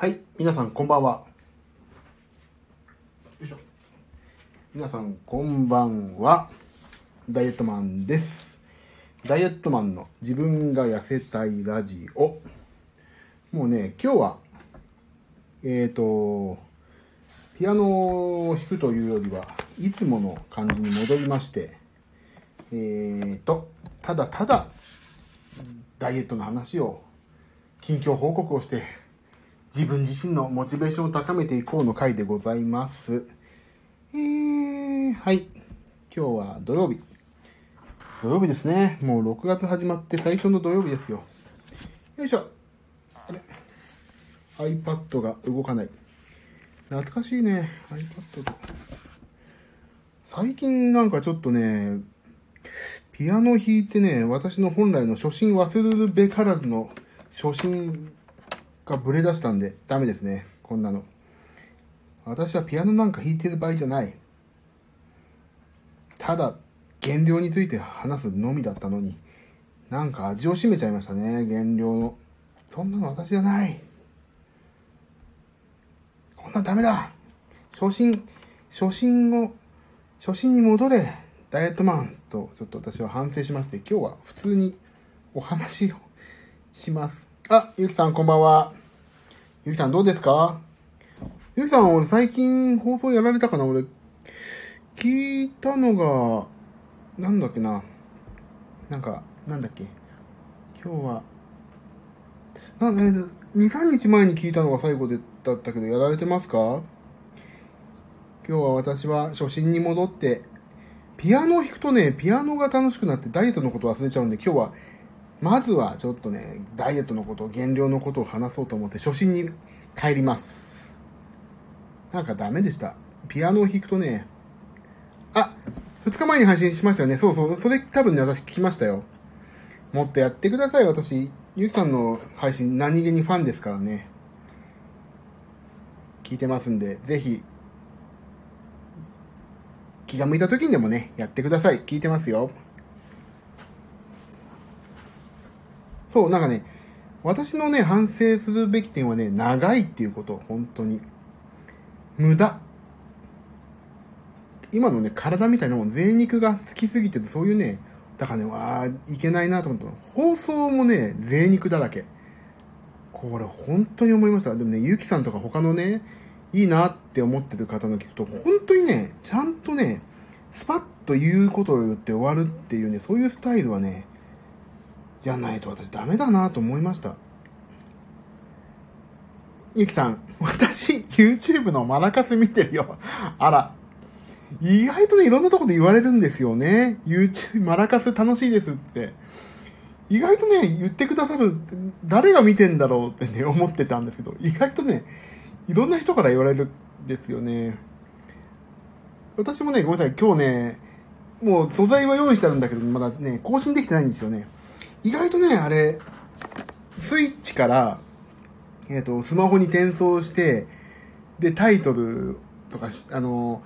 はい、皆さんこんばんは。皆さんこんばんは。ダイエットマンです。ダイエットマンの自分が痩せたいラジオ。もうね、今日は、えっ、ー、と、ピアノを弾くというよりは、いつもの感じに戻りまして、えーと、ただただ、ダイエットの話を、近況報告をして、自分自身のモチベーションを高めていこうの回でございます。えー、はい。今日は土曜日。土曜日ですね。もう6月始まって最初の土曜日ですよ。よいしょ。あれ ?iPad が動かない。懐かしいね。iPad と。最近なんかちょっとね、ピアノ弾いてね、私の本来の初心忘れるべからずの初心がブレ出したんで、ダメですね。こんなの。私はピアノなんか弾いてる場合じゃない。ただ、減量について話すのみだったのに、なんか味を占めちゃいましたね、減量の。そんなの私じゃない。こんなんダメだ初心、初心を、初心に戻れダイエットマンと、ちょっと私は反省しまして、今日は普通にお話をします。あ、ゆきさんこんばんは。ゆきさんどうですか？ゆきさん、俺最近放送やられたかな俺、聞いたのが、なんだっけな。なんか、なんだっけ。今日は、な、ね、2、3日前に聞いたのが最後でだったけど、やられてますか？今日は私は初心に戻って、ピアノを弾くとね、ピアノが楽しくなってダイエットのこと忘れちゃうんで、今日は、まずはちょっとね、ダイエットのこと、減量のことを話そうと思って、初心に帰ります。なんかダメでした。ピアノを弾くとね、あ、2日前に配信しましたよね。そうそう、それ多分ね、私聞きましたよ。もっとやってください、私。ゆきさんの配信何気にファンですからね。聞いてますんで、ぜひ、気が向いた時にでもね、やってください。聞いてますよ。そう、なんかね、私のね、反省するべき点はね、長いっていうこと、本当に。無駄。今のね、体みたいなもん、贅肉がつきすぎてて、そういうね、だからね、わあ、いけないなと思ったの。放送もね、贅肉だらけ。これ、本当に思いました。でもね、ゆきさんとか他のね、いいなって思ってる方の聞くと、本当にね、ちゃんとね、スパッと言うことを言って終わるっていうね、そういうスタイルはね、じゃないと私ダメだなと思いました。ゆきさん、私、YouTube のマラカス見てるよ。あら。意外とね、いろんなとこで言われるんですよね。YouTube、マラカス楽しいですって。意外とね、言ってくださる、誰が見てんだろうってね、思ってたんですけど、意外とね、いろんな人から言われるんですよね。私もね、ごめんなさい、今日ね、もう素材は用意してあるんだけど、まだね、更新できてないんですよね。意外とね、あれ、スイッチから、えっ、ー、と、スマホに転送して、で、タイトルとかあの、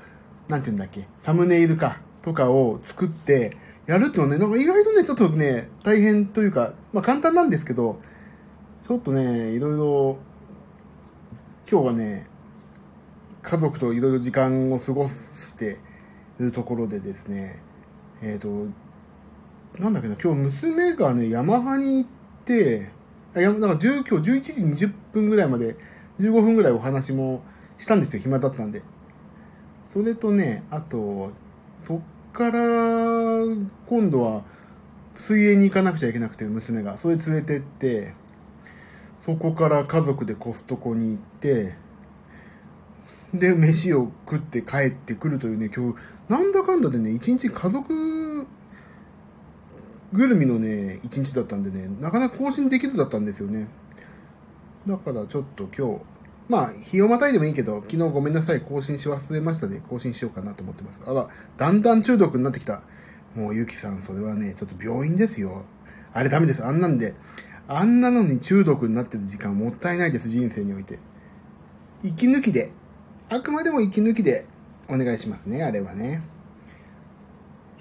なんて言うんだっけ、サムネイルか、とかを作って、やるっていうのはね、なんか意外とね、ちょっとね、大変というか、まあ簡単なんですけど、ちょっとね、いろいろ、今日はね、家族といろいろ時間を過ごしているところでですね、えっ、ー、と、なんだっけな、今日娘がね、ヤマハに行って、あやなんか10今日11時20分ぐらいまで15分ぐらいお話もしたんですよ、暇だったんで。それとね、あと、そっから、今度は、水泳に行かなくちゃいけなくて、娘が。それ連れてって、そこから家族でコストコに行って、で、飯を食って帰ってくるというね、今日、なんだかんだでね、一日家族ぐるみのね、一日だったんでね、なかなか更新できずだったんですよね。だからちょっと今日、まあ、日をまたいでもいいけど、昨日ごめんなさい、更新し忘れましたで、更新しようかなと思ってます。あら、だんだん中毒になってきた。もうゆきさん、それはね、ちょっと病院ですよ。あれダメです。あんなんで、あんなのに中毒になってる時間もったいないです、人生において。息抜きで、あくまでも息抜きでお願いしますね、あれはね。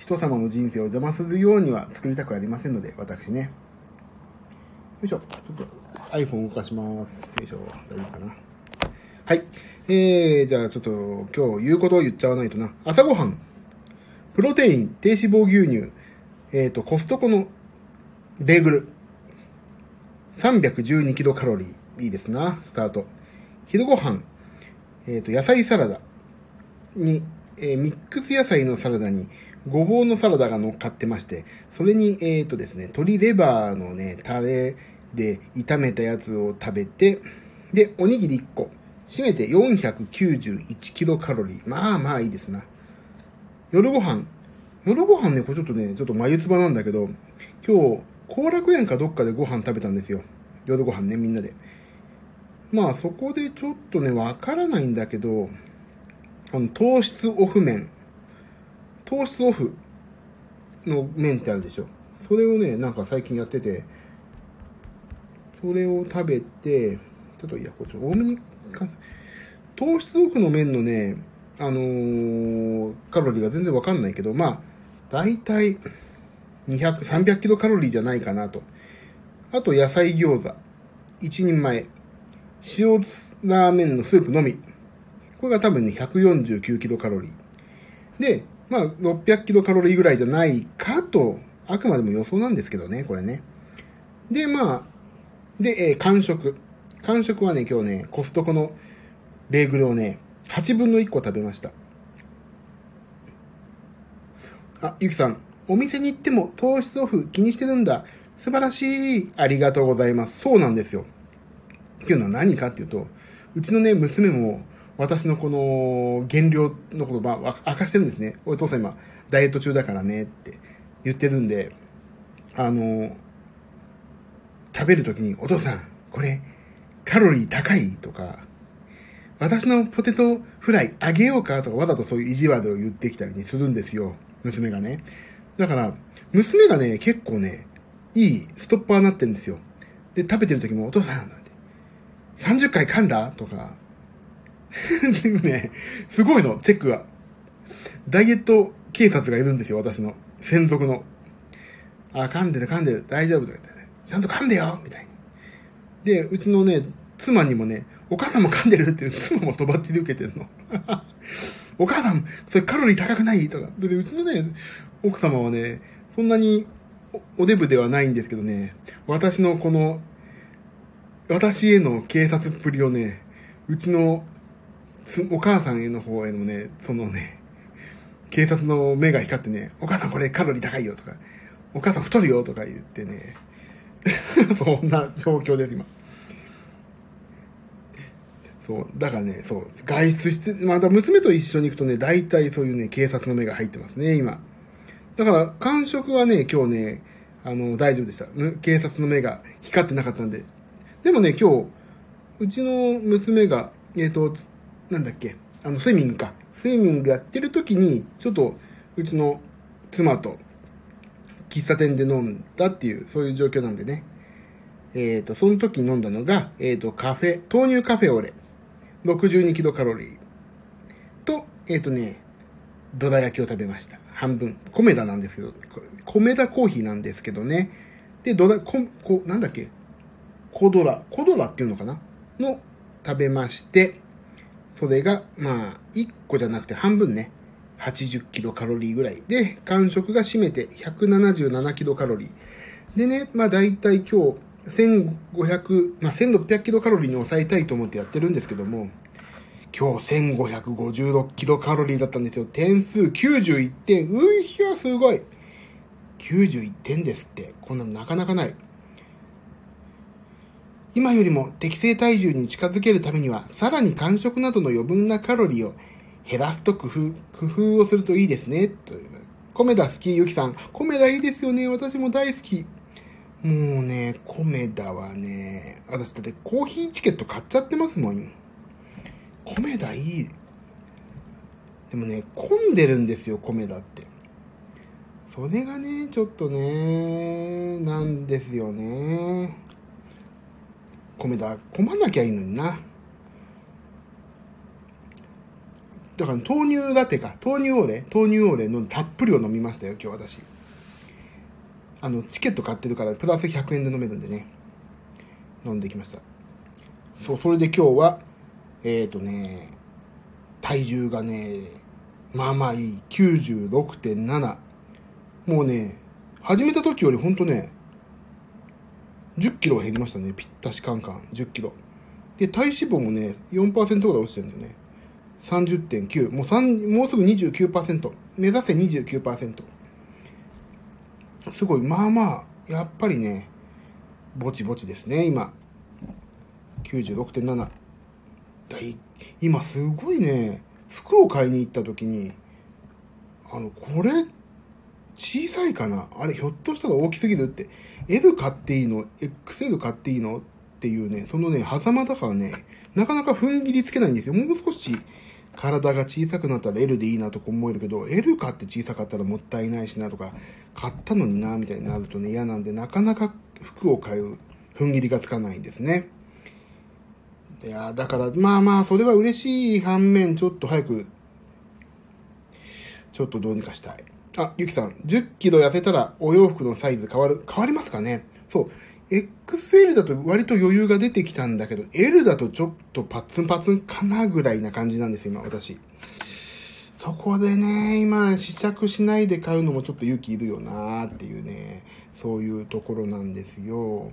人様の人生を邪魔するようには作りたくありませんので、私ね。よいしょ。ちょっと iPhone 動かします。よいしょ。大丈夫かな。はい。えー、じゃあちょっと今日言うことを言っちゃわないとな。朝ごはん。プロテイン、低脂肪牛乳、えっ、と、コストコのベーグル。312キロカロリー。いいですな、スタート。昼ごはん。えっ、と、野菜サラダに、えーミックス野菜のサラダに、ごぼうのサラダが乗っかってまして、それに、えっ、とですね、鶏レバーのね、タレで炒めたやつを食べて、で、おにぎり1個。締めて491キロカロリー。まあまあいいですな。夜ご飯。夜ご飯ね、これちょっとね、ちょっと眉唾なんだけど、今日、後楽園かどっかでご飯食べたんですよ。夜ご飯ね、みんなで。まあそこでちょっとね、わからないんだけど、あの、糖質オフ麺。糖質オフの麺ってあるでしょ。それをね、なんか最近やってて、それを食べて、ちょっといや、これち多めに、糖質オフの麺のね、あのーカロリーが全然わかんないけど、まあ、だいたい200、300キロカロリーじゃないかなと。あと野菜餃子。1人前。塩ラーメンのスープのみ。これが多分ね、149キロカロリー。で、まあ、600キロカロリーぐらいじゃないかと、あくまでも予想なんですけどね、これね。で、まあ、で、えー完食。完食はね、今日ね、コストコのベーグルをね、8分の1個食べました。あ、ゆきさん、お店に行っても糖質オフ気にしてるんだ。素晴らしい。ありがとうございます。そうなんですよ。っていうのは何かっていうと、うちのね、娘も、私のこの減量のことば、明かしてるんですね。お父さん今、ダイエット中だからねって言ってるんで、あの、食べるときに、お父さん、これ、カロリー高い？とか、私のポテトフライあげようか？とか、わざとそういう意地悪を言ってきたり、するんですよ。娘がね。だから、娘がね、結構ね、いいストッパーになってるんですよ。で、食べてる時も、お父さん、30回噛んだ？とか、でもね、すごいの、チェックが。ダイエット警察がいるんですよ、私の。専属の。あ、噛んでる噛んでる、大丈夫とか言ってね。ちゃんと噛んでよみたいに。で、うちのね、妻にもね、お母さんも噛んでるって、妻もとばっちり受けてるの。お母さん、それカロリー高くない？とか。で、うちのね、奥様はね、そんなにおおデブではないんですけどね、私のこの、私への警察っぷりをね、うちのお母さんへの方へのね、そのね、警察の目が光ってね、お母さんこれカロリー高いよとか、お母さん太るよとか言ってね、そんな状況です、今。そう、だからね、そう、外出して、また娘と一緒に行くとね、大体そういうね、警察の目が入ってますね、今。だから、感触はね、今日ね、あの、大丈夫でした。警察の目が光ってなかったんで。でもね、今日、うちの娘が、えっ、と、なんだっけ、あの、スイミングか。スイミングやってる時に、ちょっと、うちの妻と、喫茶店で飲んだっていう、そういう状況なんでね。えっ、と、その時飲んだのが、えっ、と、カフェ、豆乳カフェオレ。62キロカロリー。と、えっ、とね、どら焼きを食べました。半分。米田なんですけど、米田コーヒーなんですけどね。で、どら、こ、こ、なんだっけ？コドラ、コドラっていうのかな？の食べまして、それが、まあ、1個じゃなくて半分ね。80キロカロリーぐらい。で、間食が占めて177キロカロリー。でね、まあ大体今日、1500、まあ1600キロカロリーに抑えたいと思ってやってるんですけども、今日1556キロカロリーだったんですよ。点数91点。ういひゃ、すごい。91点ですって。こんなのなかなかない。今よりも適正体重に近づけるためには、さらに間食などの余分なカロリーを減らすと工夫、工夫をするといいですね。と。米田好き、ゆきさん。米田いいですよね。私も大好き。もうね、米田はね、私だってコーヒーチケット買っちゃってますもん。米田いい。でもね、混んでるんですよ、米田って。それがね、ちょっとね、なんですよね。米田、混まなきゃいいのにな。だから豆乳ラテか、豆乳オーレ、豆乳オーレのたっぷりを飲みましたよ、今日私。あの、チケット買ってるから、プラス100円で飲めるんでね。飲んできました。そう、それで今日は、えっ、ー、とね、体重がね、まあまあいい。96.7。もうね、始めた時よりほんとね、10キロ減りましたね。ぴったしカンカン。10キロ。で、体脂肪もね、4%ぐらい落ちてるんだよね。30.9。もう3、もうすぐ29%。目指せ29%。すごい、まあまあ、やっぱりね、ぼちぼちですね、今。96.7。だい今すごいね、服を買いに行った時に、あの、これ、小さいかな？あれ、ひょっとしたら大きすぎるって、L 買っていいの ?XL 買っていいの？っていうね、そのね、狭間だからね、なかなか踏ん切りつけないんですよ。もう少し体が小さくなったら L でいいなとか思えるけど、L 買って小さかったらもったいないしなとか、買ったのにな、みたいになるとね、嫌なんで、なかなか服を買う踏ん切りがつかないんですね。いやだから、まあまあ、それは嬉しい反面、ちょっと早く、ちょっとどうにかしたい。あ、ゆきさん、10キロ痩せたらお洋服のサイズ変わる、変わりますかね？そう。XL だと割と余裕が出てきたんだけど、L だとちょっとパツンパツンかなぐらいな感じなんですよ、今、私。そこでね、今、試着しないで買うのもちょっと勇気いるよなーっていうね、そういうところなんですよ。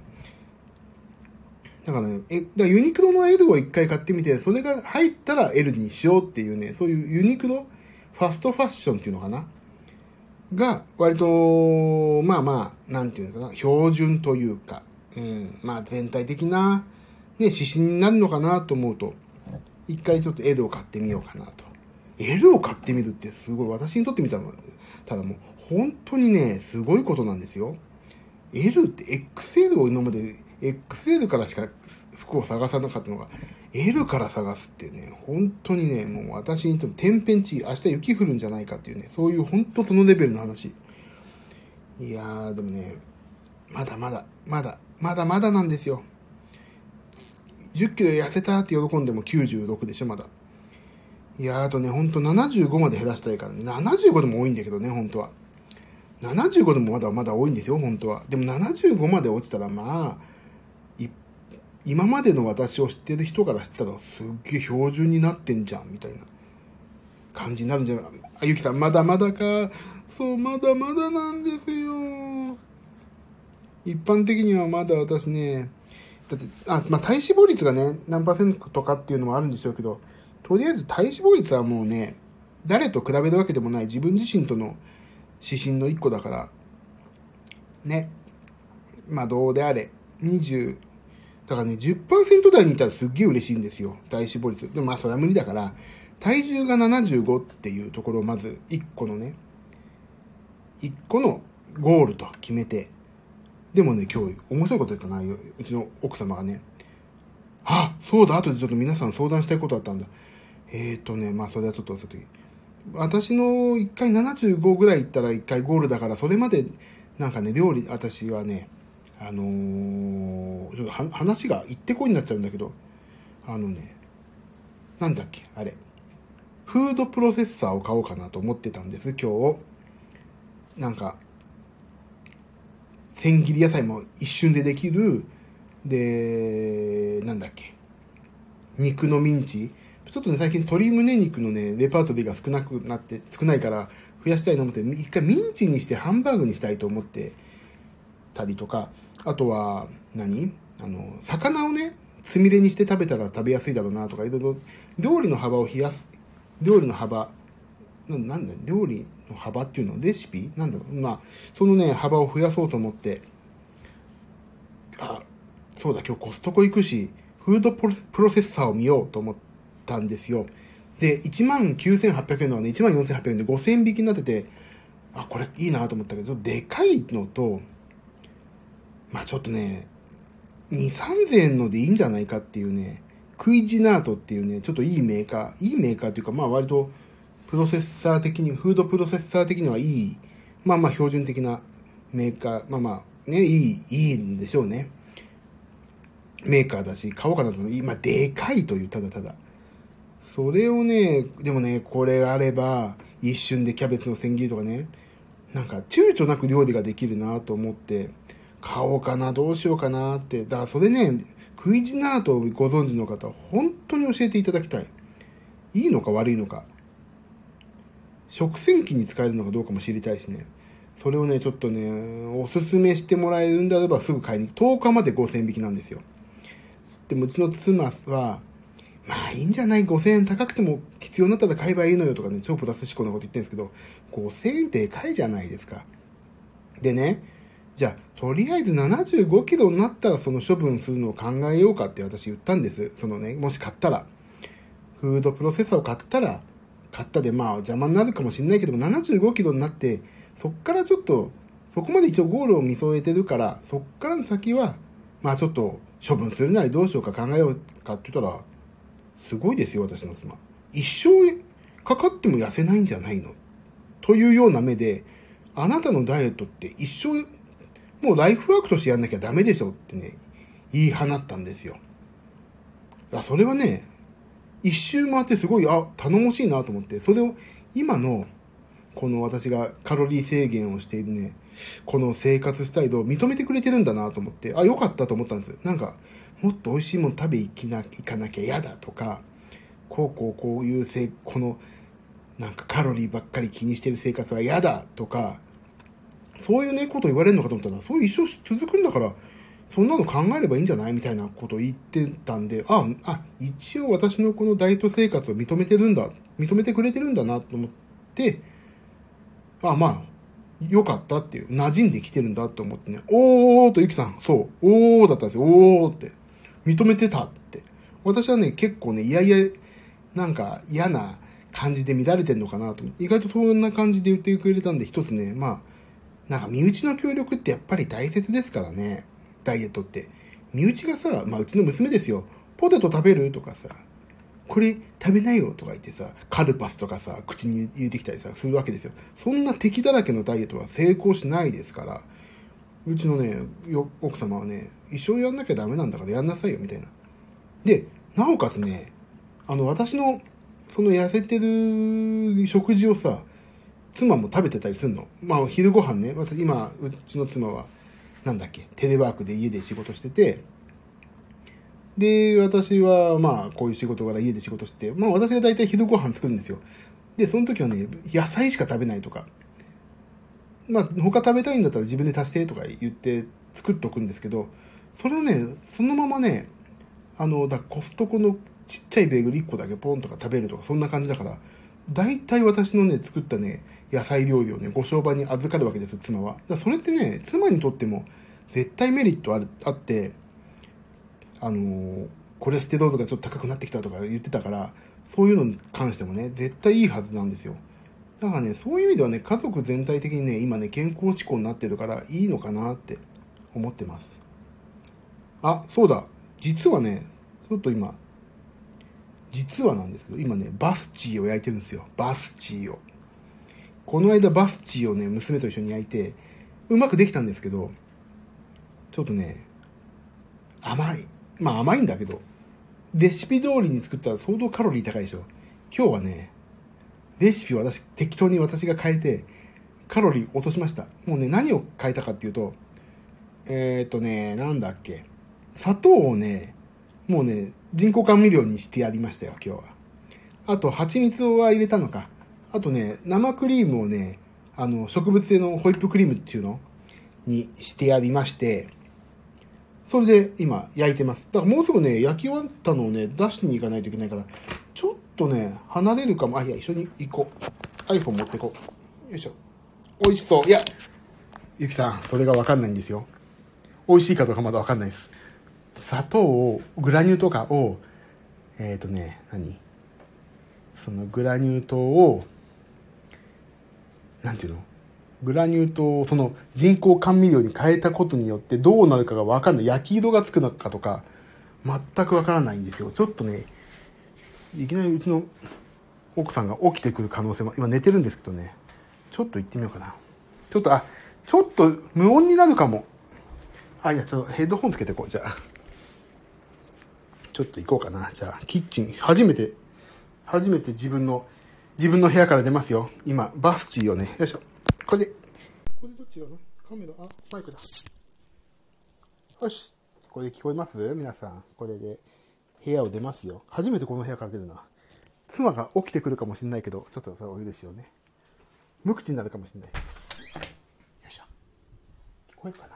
だからね、え、だユニクロの L を一回買ってみて、それが入ったら L にしようっていうね、そういうユニクロファストファッションっていうのかな？が、割と、まあまあ、なんていうのかな、標準というか、うん、まあ全体的な、ね、指針になるのかなと思うと、一回ちょっと L を買ってみようかなと。L を買ってみるってすごい、私にとってみたら、ただもう、本当にね、すごいことなんですよ。L って XL を今まで、XL からしか服を探さなかったのが、L から探すってね、本当にね、もう私にとって天変地異、明日雪降るんじゃないかっていうね、そういう本当そのレベルの話。いやー、でもね、まだまだ、まだ、まだまだなんですよ。10キロ痩せたって喜んでも96でしょ、まだ。いやー、あとね、ほんと75まで減らしたいからね。75でも多いんだけどね、本当は。75でもまだまだ多いんですよ、本当は。でも75まで落ちたら、まあ、今までの私を知ってる人から知ったらすっげえ標準になってんじゃんみたいな感じになるんじゃない？あゆきさんまだまだか？そうまだまだなんですよ。一般的にはまだ私ねだってあまあ体脂肪率がね何パーセントかっていうのもあるんでしょうけどとりあえず体脂肪率はもうね誰と比べるわけでもない。自分自身との指針の一個だから。ね。まあどうであれ。20だからね、10%台にいたらすっげえ嬉しいんですよ。体脂肪率。でもまあそれは無理だから、体重が75っていうところをまず1個のね、1個のゴールと決めて、でもね、今日面白いこと言ったな、うちの奥様がね、あ、そうだ、後でちょっと皆さん相談したいことあったんだ。えっ、ー、とね、まあそれはちょっと私の1回75ぐらい行ったら1回ゴールだから、それまでなんかね、料理、私はね、あのー、ちょっと話が行ってこいになっちゃうんだけど、あのね、なんだっけ、あれ。フードプロセッサーを買おうかなと思ってたんです、今日。なんか、千切り野菜も一瞬でできる、で、なんだっけ、肉のミンチ。ちょっとね、最近鶏胸肉のね、レパートリーが少なくなって、少ないから増やしたいと思って、一回ミンチにしてハンバーグにしたいと思ってたりとか、あとは何、あの、魚をね、つみれにして食べたら食べやすいだろうなとか、いろいろ料理の幅を冷やす、料理の幅、ななんだ？料理の幅っていうのレシピ？なんだろう？まあ、そのね、幅を増やそうと思って、あ、そうだ、今日コストコ行くし、フードプロセッサーを見ようと思ったんですよ。で、19,800円のはね、14,800円で5000引きになってて、あ、これいいなと思ったけど、でかいのと、まあちょっとね、2、3000円のでいいんじゃないかっていうね、クイジナートっていうね、ちょっといいメーカー、いいメーカーっていうか、まあ割とプロセッサー的に、フードプロセッサー的にはいい、まあまあ標準的なメーカー、まあまあね、いい、いいんでしょうね。メーカーだし、買おうかなと思って、今でかいという、ただただ。それをね、でもね、これあれば、一瞬でキャベツの千切りとかね、なんか躊躇なく料理ができるなと思って、買おうかな、どうしようかなって。だからそれね、クイジナートをご存知の方、本当に教えていただきたい。いいのか悪いのか。食洗機に使えるのかどうかも知りたいしね。それをね、ちょっとね、おすすめしてもらえるんであればすぐ買いに、10日まで5000引きなんですよ。でもうちの妻は、まあいいんじゃない ?5000 円高くても必要になったら買えばいいのよとかね、超プラス思考なこと言ってるんですけど、5000円でかいじゃないですか。でね、じゃあ、とりあえず75キロになったらその処分するのを考えようかって私言ったんです。そのね、もし買ったら。フードプロセッサーを買ったら、買ったでまあ邪魔になるかもしれないけども、75キロになって、そっからちょっと、そこまで一応ゴールを見添えてるから、そっからの先は、まあちょっと処分するなりどうしようか考えようかって言ったら、すごいですよ、私の妻。一生かかっても痩せないんじゃないの？というような目で、あなたのダイエットって一生、もうライフワークとしてやんなきゃダメでしょってね、言い放ったんですよ。それはね、一周回ってすごい、あ、頼もしいなと思って、それを今の、この私がカロリー制限をしているね、この生活スタイルを認めてくれてるんだなと思って、あ、よかったと思ったんです。なんか、もっと美味しいもの食べ行きな、行かなきゃ嫌だとか、こうこうこういうせ、この、なんかカロリーばっかり気にしてる生活は嫌だとか、そういうね、こと言われるのかと思ったら、そういう一生続くんだから、そんなの考えればいいんじゃないみたいなことを言ってたんで、あ、あ、一応私のこのダイエット生活を認めてるんだ、認めてくれてるんだなと思って、あ、まあ、よかったっていう、馴染んできてるんだと思ってね、おーとゆきさん、そう、おーだったんですよ、おーって、認めてたって。私はね、結構ね、いやいや、なんか嫌な感じで乱れてんのかなと思って、意外とそんな感じで言ってくれたんで、一つね、まあ、なんか身内の協力ってやっぱり大切ですからね。ダイエットって。身内がさ、まあうちの娘ですよ。ポテト食べるとかさ、これ食べないよとか言ってさ、カルパスとかさ、口に入れてきたりさ、するわけですよ。そんな敵だらけのダイエットは成功しないですから、うちのね、奥様はね、一生やんなきゃダメなんだからやんなさいよ、みたいな。で、なおかつね、あの、私の、その痩せてる食事をさ、妻も食べてたりするの？まあ、昼ご飯ね、私、今、うちの妻は、なんだっけ、テレワークで家で仕事してて、で、私は、まあ、こういう仕事から家で仕事して、まあ、私が大体昼ご飯作るんですよ。で、その時はね、野菜しか食べないとか、まあ、他食べたいんだったら自分で足してとか言って作っとくんですけど、それをね、そのままね、あの、だコストコのちっちゃいベーグル1個だけポンとか食べるとか、そんな感じだから、大体私のね、作ったね、野菜料理をね、ご商売に預かるわけです、妻は。だそれってね、妻にとっても絶対メリットあるあって、あのー、コレステロールがちょっと高くなってきたとか言ってたから、そういうのに関してもね、絶対いいはずなんですよ。だからね、そういう意味ではね、家族全体的にね、今ね、健康志向になってるからいいのかなって思ってます。あ、そうだ。実はね、ちょっと今、実はなんですけど、今ね、バスチーを焼いてるんですよ。バスチーを。この間バスチーをね、娘と一緒に焼いて、うまくできたんですけど、ちょっとね、甘い。まあ甘いんだけど、レシピ通りに作ったら相当カロリー高いでしょ。今日はね、レシピを私、適当に私が変えて、カロリー落としました。もうね、何を変えたかっていうと、えっ、ー、とね、なんだっけ。砂糖をね、もうね、人工甘味料にしてやりましたよ、今日は。あと、蜂蜜は入れたのか。あとね、生クリームをね、あの、植物性のホイップクリームっていうの？にしてやりまして、それで今焼いてます。だからもうすぐね、焼き終わったのをね、出しに行かないといけないから、ちょっとね、離れるかも。あ、いや、一緒に行こう。iPhone 持ってこう。よいしょ。美味しそう。いや、ゆきさん、それがわかんないんですよ。美味しいかどうかまだわかんないです。砂糖を、グラニューとかを、えっ、ー、とね、何？そのグラニュー糖を、なんていうの？グラニュー糖をその人工甘味料に変えたことによってどうなるかがわかんない。焼き色がつくのかとか、全くわからないんですよ。ちょっとね、いきなりうちの奥さんが起きてくる可能性も、今寝てるんですけどね、ちょっと行ってみようかな。ちょっと、あ、ちょっと無音になるかも。あ、いや、ちょっとヘッドホンつけてこう、じゃあ。ちょっと行こうかな。じゃあ、キッチン、初めて、初めて自分の自分の部屋から出ますよ。今、バスチーをね、よいしょ。これで、これでどっちだ？なカメラ、あ、マイクだ。よし。これで聞こえます？皆さん。これで部屋を出ますよ。初めてこの部屋から出るな。妻が起きてくるかもしれないけど、ちょっとそれお許しをね。無口になるかもしれない。よいしょ。聞こえるかな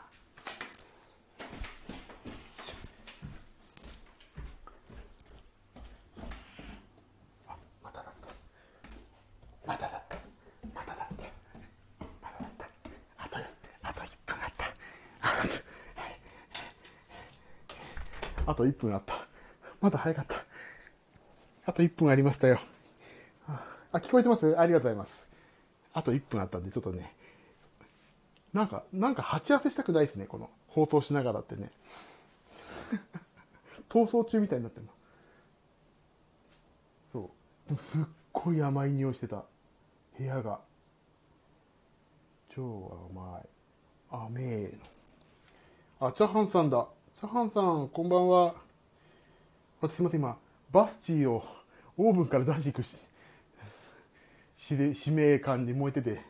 あ、まただった。まただった。まただった。まだだった。あと、あと1分あった。あと1分あった。まだ早かった。あと1分ありましたよ。あ、聞こえてます？ありがとうございます。あと1分あったんで、ちょっとね、なんか、なんか鉢合わせしたくないですね、この放送しながらってね。逃走中みたいになってるの。そう。すっごい甘い匂いしてた。部屋が。超甘い。甘えの。あ、チャハンさんだ。チャハンさん、こんばんは。あすいません、今、バスチーをオーブンから出していくし、し使命感に燃えてて、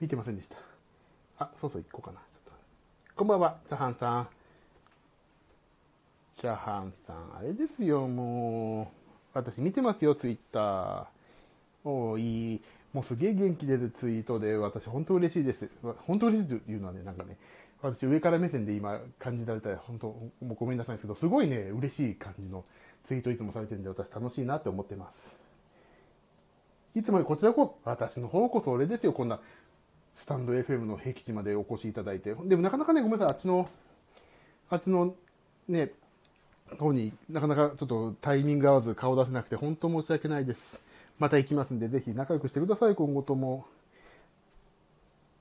見てませんでした。あ、そうそう、行こうかな。ちょっと。こんばんは、チャハンさん。チャハンさん、あれですよ、もう。私見てますよ、ツイッター。おいい。もうすげえ元気出るツイートで、私本当嬉しいです。本当嬉しいというのはね、なんかね、私上から目線で今感じられたら本当、もうごめんなさいですけど、すごいね、嬉しい感じのツイートいつもされてるんで、私楽しいなって思ってます。いつもこちらこそ、私の方こそ俺ですよ、こんな、スタンド FM の僻地までお越しいただいて。でもなかなかね、ごめんなさい、あっちの、あっちの、ね、方になかなかちょっとタイミング合わず顔出せなくて、本当申し訳ないです。また行きますんで、ぜひ仲良くしてください、今後とも。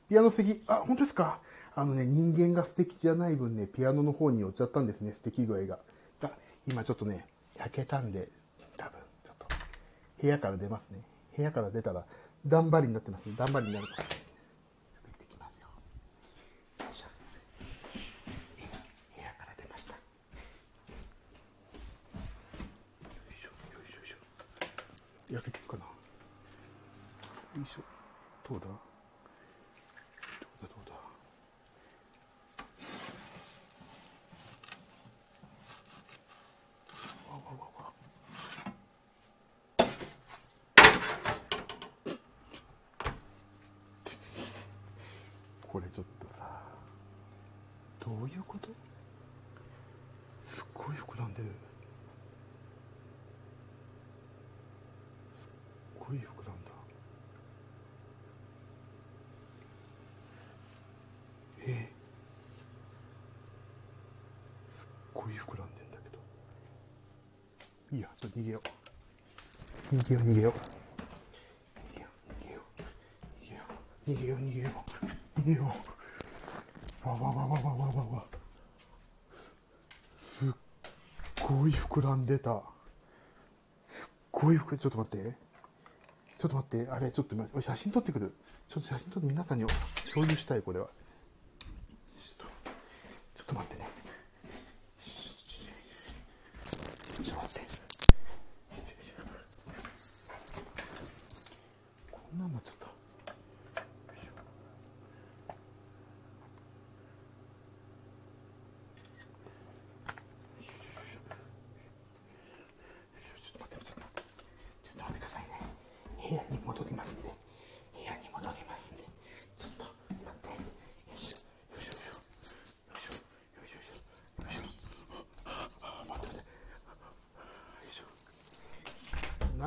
ピアノ素敵。あ、本当ですかあのね、人間が素敵じゃない分ね、ピアノの方に寄っちゃったんですね、素敵具合が。が今ちょっとね、焼けたんで、多分、ちょっと、部屋から出ますね。部屋から出たら、段張りになってますね。段張りになるから。焼けてるかなよいしょどうだこれちょっとさどういうことすっごい膨らんでるすっごい膨らんだえー、すっごい膨らんでんだけど。いいやちょっと逃げよう。逃げよう逃げよう。逃げよう逃げよう逃げようげよわわわわわわわわ。すっごい膨らんでた。すっごい膨ちょっと待って。ちょっと待ってあれちょっと写真撮ってくる。ちょっと写真撮って皆さんに共有したいこれはちょっと待ってねちょっと待ってこんなのちょっと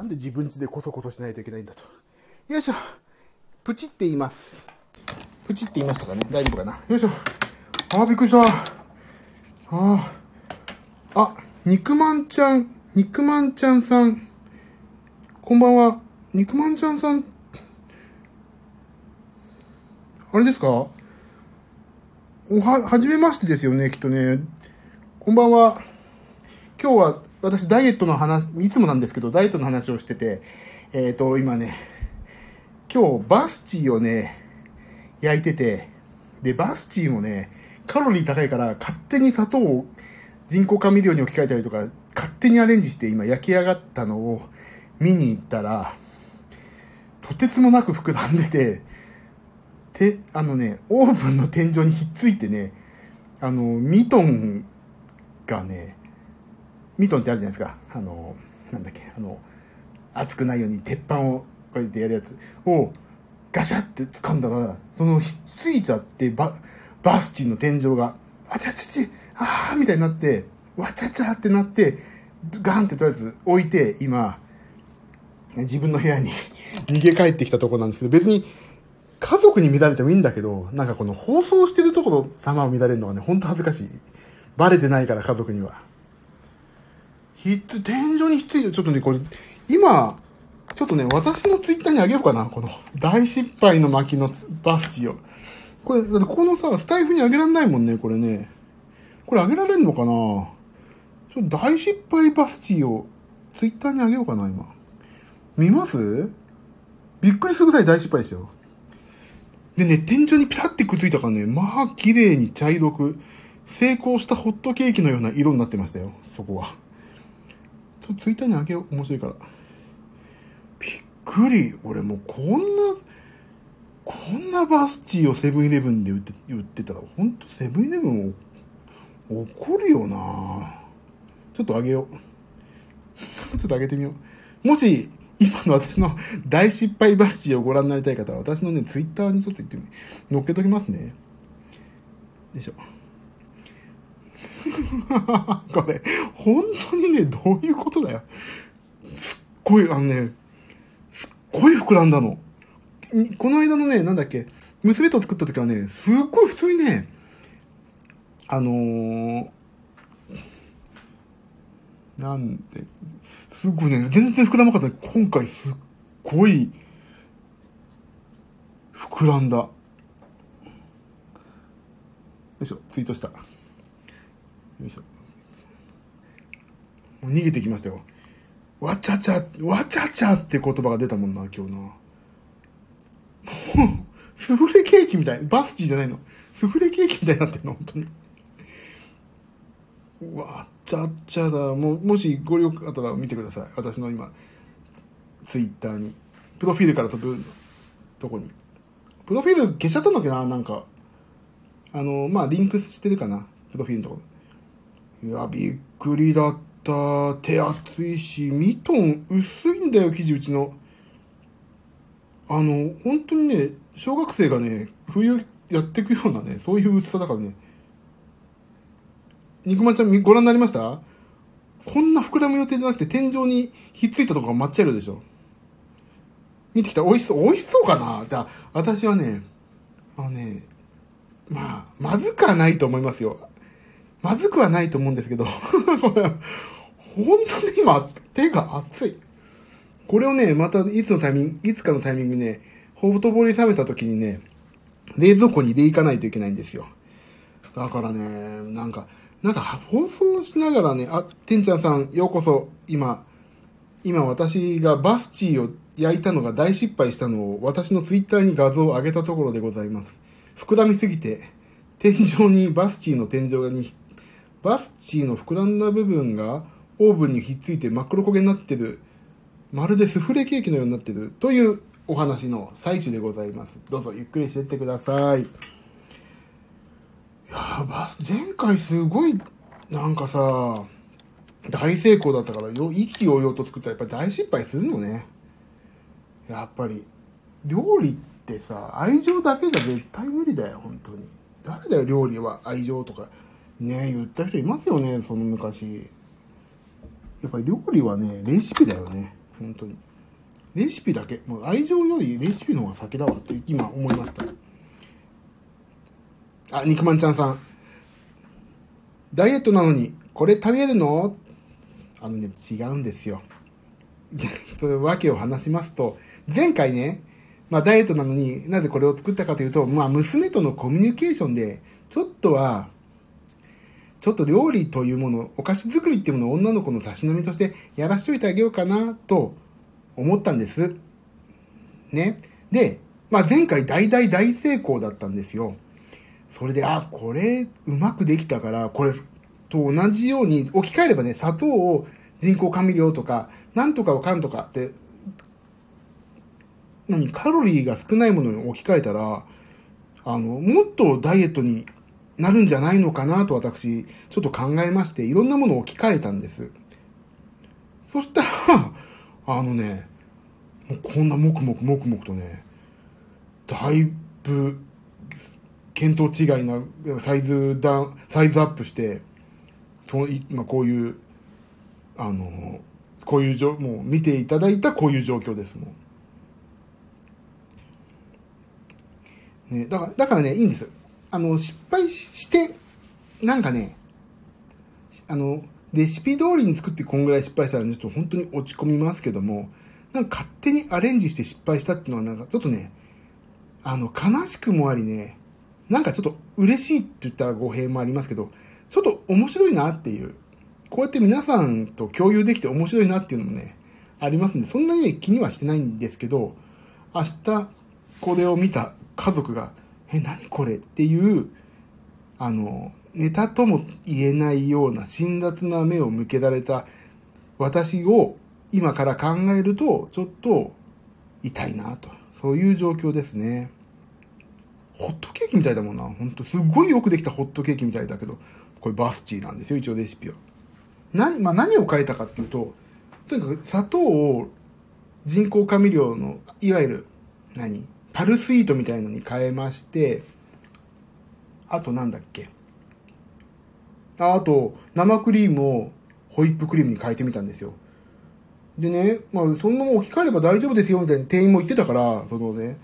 なんで自分家でこそこそしないといけないんだと。よいしょ。プチって言います。プチって言いましたかね？大丈夫かな？よいしょ。あびっくりした。ああ。あ、肉まんちゃん、肉まんちゃんさん。こんばんは。肉まんちゃんさん。あれですか？おは、はじめましてですよね、きっとね。こんばんは。今日は私ダイエットの話、いつもなんですけど、ダイエットの話をしてて、えっ、ー、と、今ね、今日バスチーをね、焼いてて、で、バスチーもね、カロリー高いから勝手に砂糖を人工甘味料に置き換えたりとか、勝手にアレンジして今焼き上がったのを見に行ったら、とてつもなく膨らんでて、て、あのね、オーブンの天井にひっついてね、あの、ミトンがね、ミトンってあるじゃないですか。あの、なんだっけ、あの、熱くないように鉄板をこうやってやるやつをガシャって掴んだら、そのひっついちゃってバ、バスチンの天井が、あちゃちゃち、あーみたいになって、わちゃちゃってなって、ガンってとりあえず置いて、今、自分の部屋に 逃げ帰ってきたとこなんですけど、別に家族に乱れてもいいんだけど、なんかこの放送してるところ様を乱れるのがね、ほんと恥ずかしい。バレてないから家族には。ひつ、天井にひっついて、ちょっとね、これ、今、ちょっとね、私のツイッターにあげようかな、この、大失敗の巻のバスチを。これ、だってこのさ、スタイフにあげられないもんね、これね。これあげられんのかな？ちょっと大失敗バスチをツイッターにあげようかな、今。見ます？びっくりするぐらい大失敗ですよ。でね、天井にピタってくっついたからね、まあ綺麗に茶色く、成功したホットケーキのような色になってましたよ、そこは。ょっとツイッターにあげよう、面白いから。びっくり。俺もうこんな、こんなバスチーをセブンイレブンで売って売ってたら、ほんとセブンイレブンを怒るよなちょっとあげよう。ちょっとあ げてみよう。もし、今の私の 大失敗バスチーをご覧になりたい方は、私のね、ツイッターにちょっと言ってみ、乗っけときますね。よいしょ。これ、本当にね、どういうことだよ。すっごい、あのね、すっごい膨らんだの。この間のね、なんだっけ、娘と作った時はね、すっごい普通にね、あのー、なんで、すごいね、全然膨らまなかった。今回すっごい、膨らんだ。よいしょ、ツイートした。よいしょ。もう逃げてきましたよ。わちゃちゃ、わちゃちゃって言葉が出たもんな、今日な。もう、スフレケーキみたい。バスチーじゃないの。スフレケーキみたいになってんの、本当に。わちゃちゃだ。も、もしご利用あったら見てください。私の今、ツイッターに。プロフィールから飛ぶとこに。プロフィール消しちゃったんだっけな、なんか。あの、まあ、リンクしてるかな。プロフィールのところ。いや、びっくりだった。手厚いし、ミトン薄いんだよ、生地うちの。あの、本当にね、小学生がね、冬やってくようなね、そういう薄さだからね。肉まんちゃんご覧になりました？こんな膨らむ予定じゃなくて天井にひっついたとこが抹茶色でしょ見てきた美味しそう、美味しそうかな？だ私はね、あのね、まあ、まずくはないと思いますよ。まずくはないと思うんですけど、これ、本当に今、手が熱い。これをね、またいつのタイミング、いつかのタイミングね、ほぼとぼり冷めた時にね、冷蔵庫に入れいかないといけないんですよ。だからね、なんか、なんか放送しながらね、あ、てんちゃんさん、ようこそ、今、今私がバスチーを焼いたのが大失敗したのを私のツイッターに画像を上げたところでございます。膨らみすぎて、天井にバスチーの天井に、バスチーの膨らんだ部分がオーブンにひっついて真っ黒焦げになってる、まるでスフレケーキのようになってるというお話の最中でございます。どうぞゆっくりしてってください。いやば、前回すごい、なんかさ、大成功だったから、よ、意気揚々と作ったらやっぱり大失敗するのね。やっぱり、料理ってさ、愛情だけじゃ絶対無理だよ、本当に。誰だよ、料理は愛情とか。ね言った人いますよね、その昔。やっぱり料理はね、レシピだよね。本当に。レシピだけ。もう愛情よりレシピの方が先だわって今思いました。あ、肉まんちゃんさん。ダイエットなのに、これ食べるの？あのね、違うんですよ。それわけを話しますと、前回ね、まあダイエットなのになぜこれを作ったかというと、まあ娘とのコミュニケーションで、ちょっとは、ちょっと料理というもの、お菓子作りっていうものを女の子のたしなみとしてやらしといてあげようかなと思ったんです。ね。で、まあ前回大大大成功だったんですよ。それで、あ、これうまくできたから、これと同じように置き換えればね、砂糖を人工甘味料とか、なんとかをかんとかって、何、カロリーが少ないものに置き換えたら、あの、もっとダイエットになるんじゃないのかなと私、ちょっと考えまして、いろんなものを置き換えたんです。そしたら、あのね、もうこんなもくもくもくもくとね、だいぶ、見当違いなサイズダウン、サイズアップして、その今こういう、あの、こういう状、もう見ていただいたこういう状況ですもん。ね、だから、だからね、いいんです。あの、失敗して、なんかね、あの、レシピ通りに作ってこんぐらい失敗したら、ちょっと本当に落ち込みますけども、なんか勝手にアレンジして失敗したっていうのはなんかちょっとね、あの、悲しくもありね、なんかちょっと嬉しいって言ったら語弊もありますけど、ちょっと面白いなっていう、こうやって皆さんと共有できて面白いなっていうのもね、ありますんで、そんなに気にはしてないんですけど、明日これを見た家族が、え、何これ？っていう、あの、ネタとも言えないような辛辣な目を向けられた私を今から考えると、ちょっと痛いなと。そういう状況ですね。ホットケーキみたいだもんな。ほんと、すっごいよくできたホットケーキみたいだけど、これバスチーなんですよ、一応レシピは。何、まあ何を変えたかっていうと、とにかく砂糖を人工甘味料の、いわゆる、何？パルスイートみたいのに変えまして、あとなんだっけ？ああと、生クリームをホイップクリームに変えてみたんですよ。でね、まあ、そのまま置き換えれば大丈夫ですよ、みたいな店員も言ってたから、そのね、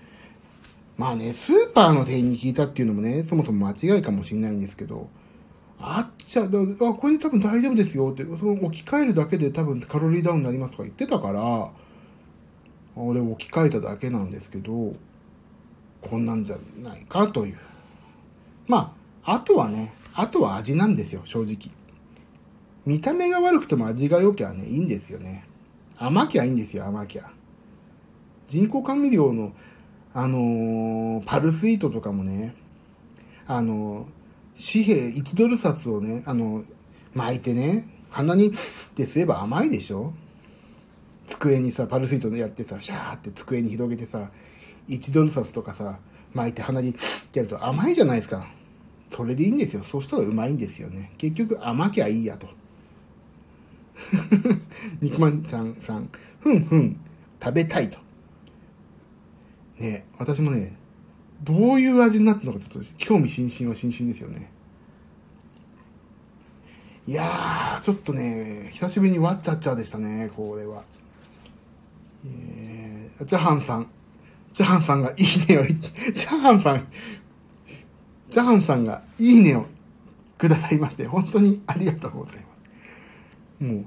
まあね、スーパーの店員に聞いたっていうのもね、そもそも間違いかもしれないんですけど、あっちゃ、あ、これ多分大丈夫ですよって、その置き換えるだけで多分カロリーダウンになりますとか言ってたから、俺置き換えただけなんですけど、こんなんじゃないかという。まあ、あとはね、あとは味なんですよ、正直。見た目が悪くても味が良きゃね、いいんですよね。甘きゃいいんですよ、甘きゃ。人工甘味料の、あのー、パルスイートとかもね、あのー、紙幣1ドル札をね、あのー、巻いてね、鼻にってすれば甘いでしょ机にさ、パルスイートでやってさ、シャーって机に広げてさ、1ドル札とかさ、巻いて鼻にやると甘いじゃないですか。それでいいんですよ。そうしたらうまいんですよね。結局甘きゃいいやと。肉まんちゃんさん、ふんふん、食べたいと。ね私もね、どういう味になってるのかちょっと興味津々は津々ですよね。いやー、ちょっとね、久しぶりにワッチャッチャーでしたね、これは。えー、ジャハンさん。ジャハンさんがいいねを、ジャハンさん、ジャハンさんがいいねをくださいまして、本当にありがとうございます。も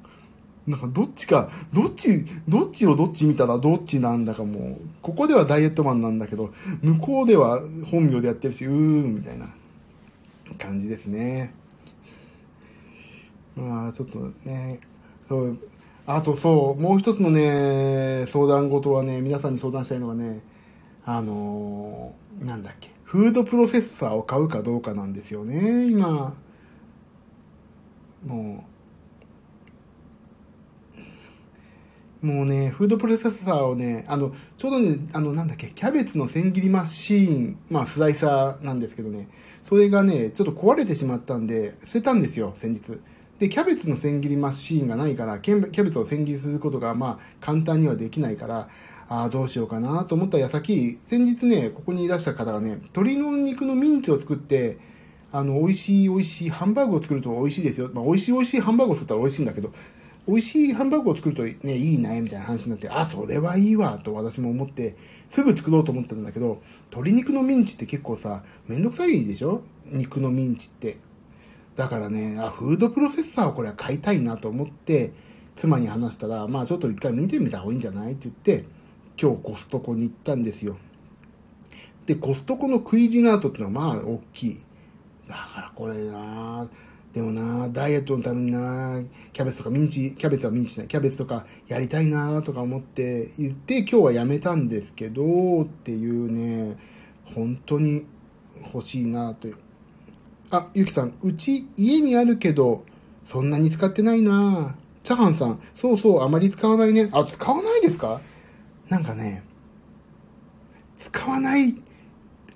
う、なんかどっちか、どっち、どっちをどっち見たらどっちなんだかもう、ここではダイエットマンなんだけど、向こうでは本名でやってるし、うーん、みたいな感じですね。まあ、ちょっとね、そう、あとそう、もう一つのね、相談事はね、皆さんに相談したいのがね、あのー、なんだっけ、フードプロセッサーを買うかどうかなんですよね、今。もう、もうね、フードプロセッサーをね、あの、ちょうどね、あの、なんだっけ、キャベツの千切りマシーン、まあ、スライサーなんですけどね、それがね、ちょっと壊れてしまったんで、捨てたんですよ、先日。で、キャベツの千切りマシーンがないから、キャベツを千切りすることが、まあ、簡単にはできないから、ああ、どうしようかなと思った矢先、先日ね、ここにいらした方がね、鶏の肉のミンチを作って、あの、美味しい美味しいハンバーグを作ると美味しいですよ。まあ、美味しい美味しいハンバーグを作ったら美味しいんだけど、美味しいハンバーグを作るとね、いいね、みたいな話になって、あ、それはいいわ、と私も思って、すぐ作ろうと思ったんだけど、鶏肉のミンチって結構さ、めんどくさいでしょ？肉のミンチって。だからね、あ、フードプロセッサーをこれは買いたいなと思って、妻に話したら、まあちょっと一回見てみた方がいいんじゃない？って言って、今日コストコに行ったんですよ。で、コストコのクイジナートっていうのはまあ大きい。だからこれな。でもな、ダイエットのためにな、キャベツとかミンチ、キャベツはミンチじゃない、キャベツとかやりたいなとか思って言って、今日はやめたんですけど、っていうね、本当に欲しいなという。あ、ゆきさん、うち家にあるけど、そんなに使ってないなチャハンさん、そうそう、あまり使わないね。あ、使わないですか？なんかね、使わない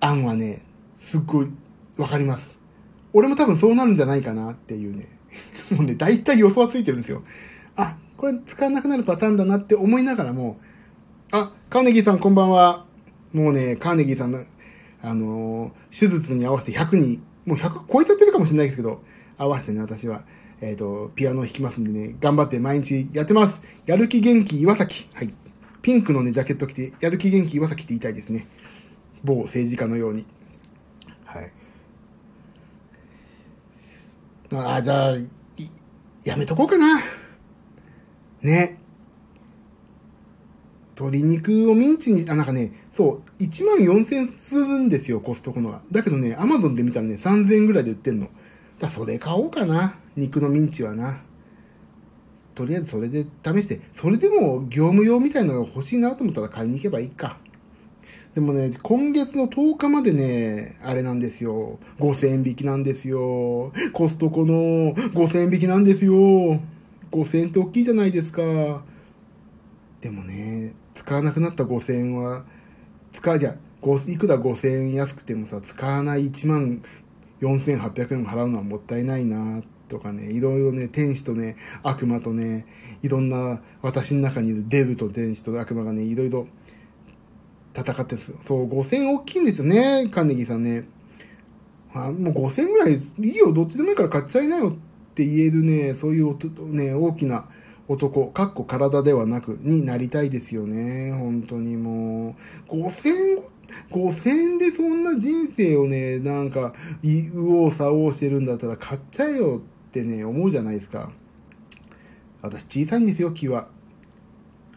案はね、すっごいわかります。俺も多分そうなるんじゃないかなっていうね。もうね、大体予想はついてるんですよ。あ、これ使わなくなるパターンだなって思いながらも、あ、カーネギーさんこんばんは。もうね、カーネギーさんの、あのー手術に合わせて100に、もう100超えちゃってるかもしれないですけど、合わせてね、私は、えっ、と、ピアノを弾きますんでね、頑張って毎日やってます。やる気元気岩崎。はい。ピンクのね、ジャケット着て、やる気元気岩崎って言いたいですね。某政治家のように。はい。ああ、じゃあ、やめとこうかな。ね。鶏肉をミンチに、あ、なんかね、そう、1万4000するんですよ、コストコのは。だけどね、アマゾンで見たらね、3000円ぐらいで売ってんの。だそれ買おうかな。肉のミンチはな。とりあえずそれで試して、それでも業務用みたいなのが欲しいなと思ったら買いに行けばいいか。でもね、今月の10日までね、あれなんですよ。5000円引きなんですよ。コストコの5000円引きなんですよ。5000円って大きいじゃないですか。でもね、使わなくなった5000円は、使うじゃ、いくら5000円安くてもさ、使わない1万4800円も払うのはもったいないなってとかね、いろいろね、天使とね、悪魔とね、いろんな私の中にいるデブと天使と悪魔がね、いろいろ戦ってるんですよ。そう、5000大きいんですよね、カーネギーさんね。あもう5000ぐらいいいよ、どっちでもいいから買っちゃいなよって言えるね、そういうね、大きな男、かっこ体ではなく、になりたいですよね。本当にもう。5000、5000でそんな人生をね、なんか、右往左往してるんだったら買っちゃえよってね、思うじゃないですか。私小さいんですよ、気は。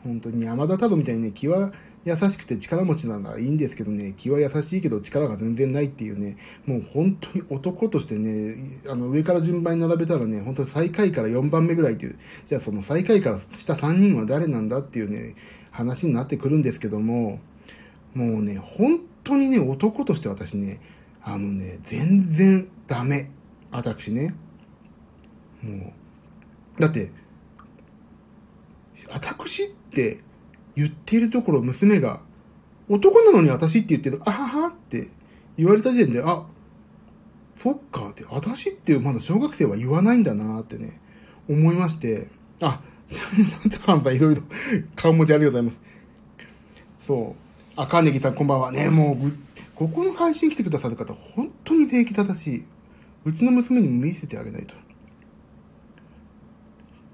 本当に山田太郎みたいにね、気は優しくて力持ちならいいんですけどね、気は優しいけど力が全然ないっていうね、もう本当に男としてね、あの上から順番に並べたらね、本当に最下位から4番目ぐらいっていう、じゃあその最下位から下3人は誰なんだっていうね、話になってくるんですけども、もうね、本当にね、男として私ね、あのね、全然ダメ。私ね。もう、だって、私って言っているところ娘が、男なのに私って言ってる、あははって言われた時点で、あ、そっかって、私ってまだ小学生は言わないんだなってね、思いまして、あ、チャハンさんいろいろ顔文字ありがとうございます。そう。あ、カーネギさんこんばんは。ね、もう、ここの配信来てくださる方、本当に礼儀正しい。うちの娘にも見せてあげないと。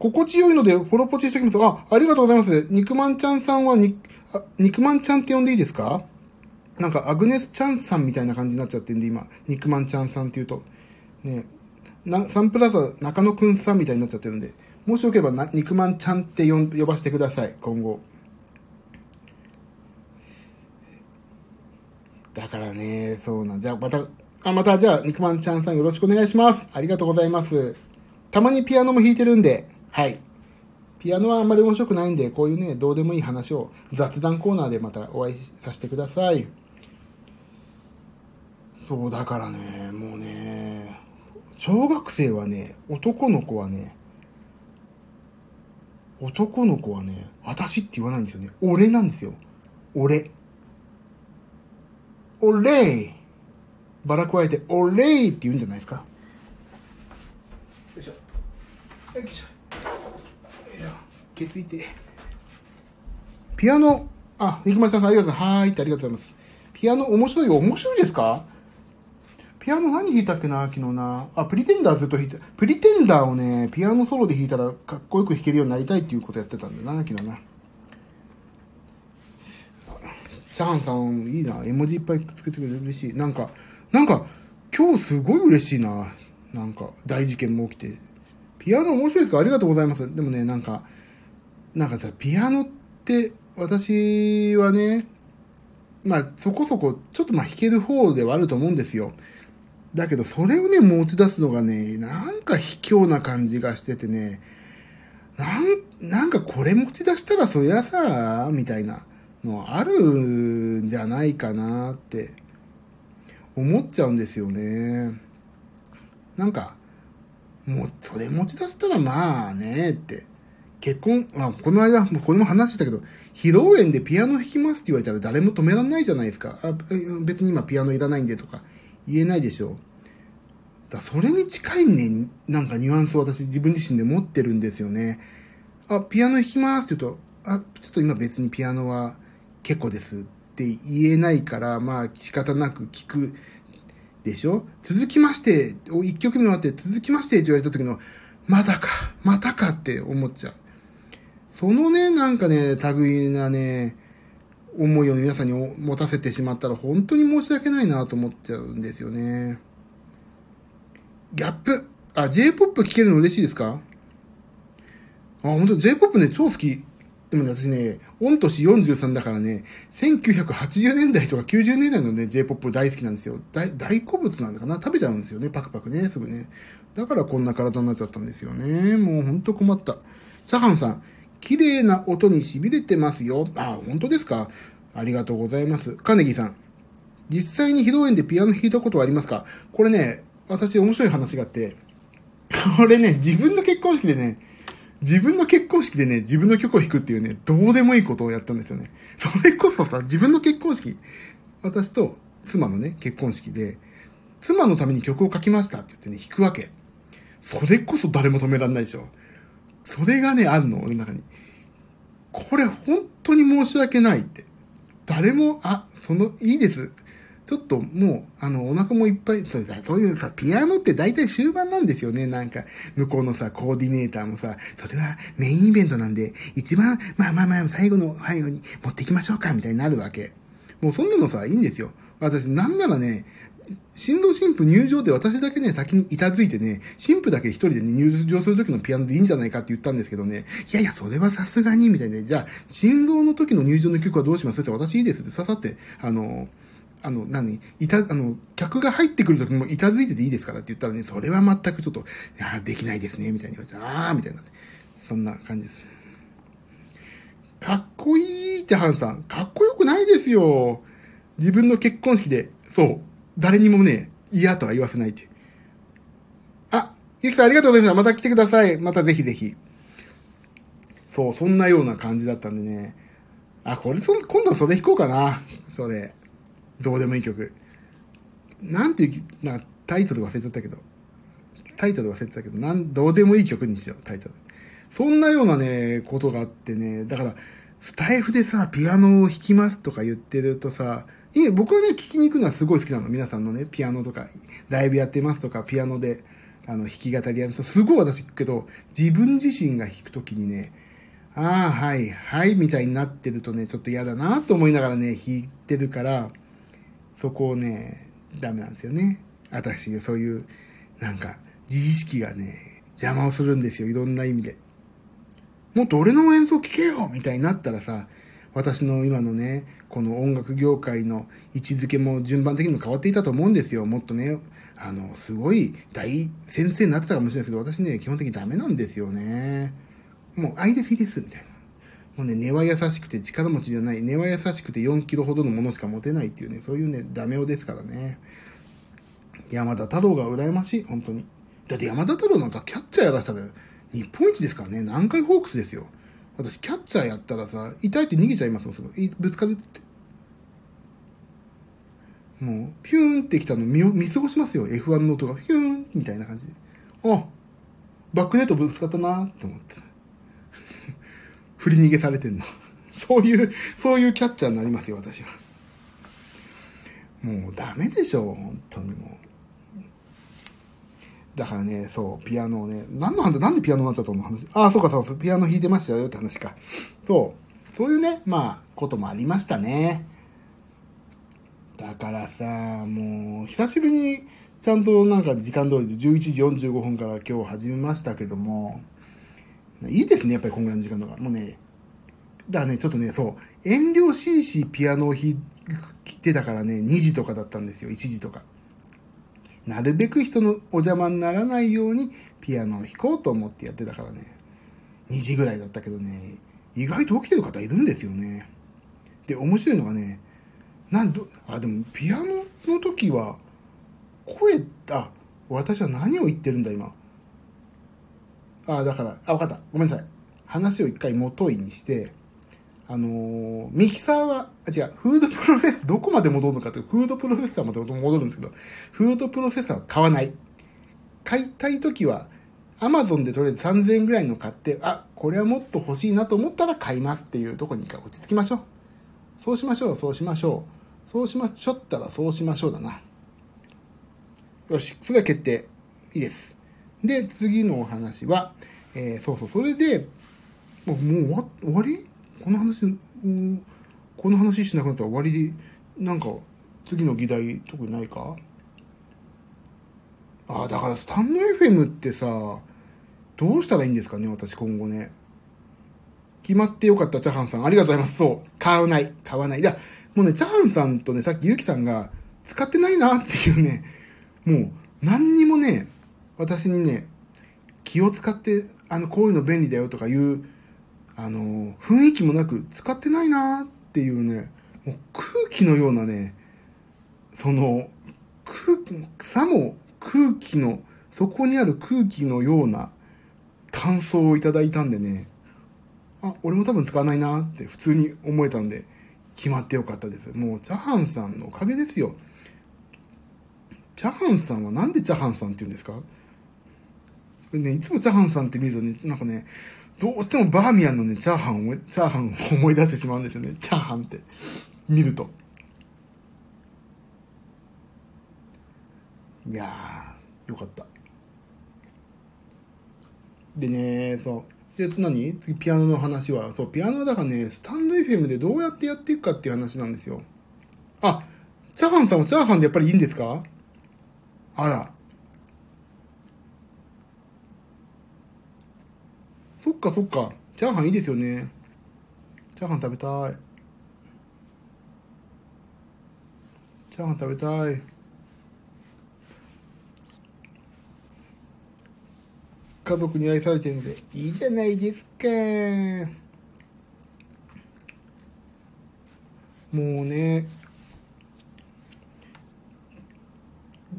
心地よいのでフォローポチしておきます。あ、ありがとうございます。肉まんちゃんさんはに、あ、肉まんちゃんって呼んでいいですか？なんか、アグネスちゃんさんみたいな感じになっちゃってんで、今。肉まんちゃんさんって言うと。ねな、サンプラザ中野くんさんみたいになっちゃってるんで、もしよければな、肉まんちゃんって呼呼ばせてください、今後。だからね、そうなん。じゃあ、また、あ、また、じゃあ、肉まんちゃんさんよろしくお願いします。ありがとうございます。たまにピアノも弾いてるんで、はい。ピアノはあんまり面白くないんで、こういうね、どうでもいい話を雑談コーナーでまたお会いさせてください。そう、だからね、もうね、小学生はね、男の子はね、男の子はね、私って言わないんですよね。俺なんですよ。俺。オレイバラ加えて、オレイって言うんじゃないですか。よいしょ。よいしょ。ケツいて。ピアノ、あ、肉丸さんありがとうございます。はーいってありがとうございます。ピアノ面白いよ。面白いですか？ピアノ何弾いたっけな昨日な。あ、プリテンダーずっと弾いて、プリテンダーをね、ピアノソロで弾いたらかっこよく弾けるようになりたいっていうことやってたんだな、昨日な。シャハンさん、いいな。絵文字いっぱいつけてくれて嬉しい。なんか、なんか、今日すごい嬉しいな。なんか、大事件も起きて。ピアノ面白いですか？ありがとうございます。でもね、なんか、なんかさ、ピアノって、私はね、まあ、そこそこ、ちょっとまあ弾ける方ではあると思うんですよ。だけど、それをね、持ち出すのがね、なんか卑怯な感じがしててね、なん、なんかこれ持ち出したらそりゃさ、みたいなのあるんじゃないかなって思っちゃうんですよね。なんか、もう、それ持ち出したらまあね、って。結婚、あ、この間、これも話したけど、披露宴でピアノ弾きますって言われたら誰も止められないじゃないですか。あ別に今ピアノいらないんでとか言えないでしょ。だそれに近いね、なんかニュアンスを私自分自身で持ってるんですよね。あ、ピアノ弾きますって言うと、あ、ちょっと今別にピアノは結構ですって言えないから、まあ仕方なく聞くでしょ続きまして、一曲目終わって続きましてって言われた時の、またか、またかって思っちゃう。そのね、なんかね、類なね、思いを皆さんに持たせてしまったら本当に申し訳ないなと思っちゃうんですよね。ギャップ。あ、J-POP 聴けるの嬉しいですか？あ、本当 J-POP ね、超好き。でもね、私ね、御年43だからね、1980年代とか90年代のね、J-POP 大好きなんですよ。大、大好物なんだかな？食べちゃうんですよね、パクパクね、すぐね。だからこんな体になっちゃったんですよね。もうほんと困った。チャハンさん、綺麗な音に痺れてますよ。あ、本当ですか？ありがとうございます。カネギーさん、実際に披露宴でピアノ弾いたことはありますか？これね、私面白い話があって、これね、自分の結婚式でね、自分の結婚式でね、自分の曲を弾くっていうね、どうでもいいことをやったんですよね。それこそさ、自分の結婚式、私と妻のね、結婚式で、妻のために曲を書きましたって言ってね、弾くわけ。それこそ誰も止めらんないでしょ。それがね、あるの、俺の中に。これ本当に申し訳ないって。誰も、あ、その、いいです。ちょっともう、あの、お腹もいっぱい、そうそういうさ、ピアノって大体終盤なんですよね。なんか、向こうのさ、コーディネーターもさ、それはメインイベントなんで、一番、まあまあまあ、最後の最後に持っていきましょうか、みたいになるわけ。もうそんなのさ、いいんですよ。私、なんならね、新郎新婦入場で私だけね、先にいたずいてね、新婦だけ一人でね、入場する時のピアノでいいんじゃないかって言ったんですけどね、いやいや、それはさすがに、みたいな、ねじゃあ、新郎の時の入場の曲はどうします？って私いいですってささって、あの、あの、何？いた、あの、客が入ってくるときもいたずいてていいですからって言ったらね、それは全くちょっと、いや、できないですね、みたいに言われて、あー、みたいな。そんな感じです。かっこいいってハンさん。かっこよくないですよ。自分の結婚式で、そう、誰にもね、嫌とは言わせないっていう。あ、ゆきさんありがとうございました。また来てください。またぜひぜひ。そう、そんなような感じだったんでね。あ、これそ、今度はそれ弾こうかな。それ。どうでもいい曲。なんていう、なタイトル忘れちゃったけど。タイトル忘れてたけど、なん、どうでもいい曲にしよう、タイトル。そんなようなね、ことがあってね、だから、スタイフでさ、ピアノを弾きますとか言ってるとさ、いえ、僕はね、聞きに行くのはすごい好きなの。皆さんのね、ピアノとか、ライブやってますとか、ピアノで、あの、弾き語りやると、すごい私聞くけど、自分自身が弾くときにね、ああ、はい、はい、みたいになってるとね、ちょっと嫌だなと思いながらね、弾いてるから、そこをね、ダメなんですよね。私、そういう、なんか、自意識がね、邪魔をするんですよ。いろんな意味で。もっと俺の演奏聴けよみたいになったらさ、私の今のね、この音楽業界の位置づけも順番的にも変わっていたと思うんですよ。もっとね、あの、すごい大先生になってたかもしれないですけど、私ね、基本的にダメなんですよね。もう、あ、いいです、いいです、みたいな。もうね、根は優しくて力持ちじゃない、根は優しくて4キロほどのものしか持てないっていうね、そういうね、ダメ男ですからね。山田太郎が羨ましい、本当に。だって山田太郎なんかキャッチャーやらせたら日本一ですからね、南海ホークスですよ。私、キャッチャーやったらさ、痛いって逃げちゃいますもん、すぐ。ぶつかるって。もう、ピューンってきたの見見過ごしますよ。F1 の音が、ピューンみたいな感じで。あ、バックネットぶつかったなって思って。振り逃げされてんの。そういう、そういうキャッチャーになりますよ、私は。もうダメでしょ、本当にもう。だからね、そう、ピアノをね、何の話、なんでピアノになっちゃったの？話。あ、そうかそうか、ピアノ弾いてましたよって話か。そう、そういうね、まあ、こともありましたね。だからさ、もう、久しぶりに、ちゃんとなんか時間通りで11時45分から今日始めましたけども、いいですね、やっぱりこんぐらいの時間とか。もうね、だからね、ちょっとね、そう、遠慮しいしピアノを弾いてたからね、2時とかだったんですよ、1時とか。なるべく人のお邪魔にならないようにピアノを弾こうと思ってやってたからね。2時ぐらいだったけどね、意外と起きてる方いるんですよね。で、面白いのがね、なんど、あ、でもピアノの時は、声、あ、私は何を言ってるんだ今。あ、だから、あ、わかった。ごめんなさい。話を一回元いにして、あのー、ミキサーは、あ、違う、フードプロセス、どこまで戻るのかというフードプロセッサーまで戻るんですけど、フードプロセッサーは買わない。買いたいときは、アマゾンでとりあえず3000円ぐらいの買って、あ、これはもっと欲しいなと思ったら買いますっていうとこに一回落ち着きましょう。そうしましょう、そうしましょう。そうしましょったらそうしましょうだな。よし、それは決定。いいです。で、次のお話は、えー、そうそう、それで、もうもう終わり？この話、この話しなくなったら終わりで、なんか、次の議題特にないか？ああ、だからスタンド FM ってさ、どうしたらいいんですかね、私今後ね。決まってよかった、チャハンさん。ありがとうございます。そう。買わない。買わない。いや、もうね、チャハンさんとね、さっきゆきさんが、使ってないなっていうね、もう、何にもね、私にね、気を使って、あの、こういうの便利だよとかいう、あの、雰囲気もなく、使ってないなっていうね、もう空気のようなね、その、空気、さも空気の、そこにある空気のような感想をいただいたんでね、あ、俺も多分使わないなって普通に思えたんで、決まってよかったです。もう、チャハンさんのおかげですよ。チャハンさんはなんでチャハンさんって言うんですか？ね、いつもチャハンさんって見るとね、なんかね、どうしてもバーミヤンのね、チャーハンを、チャーハンを思い出してしまうんですよね。チャーハンって。見ると。いやー、よかった。でね、そう。で、何？次、ピアノの話は、そう、ピアノだからね、スタンド FM でどうやってやっていくかっていう話なんですよ。あ、チャーハンさんはチャーハンでやっぱりいいんですか？あら。そっかそっか。チャーハンいいですよね。チャーハン食べたい。チャーハン食べたい。家族に愛されてるんで、いいじゃないですか。もうね、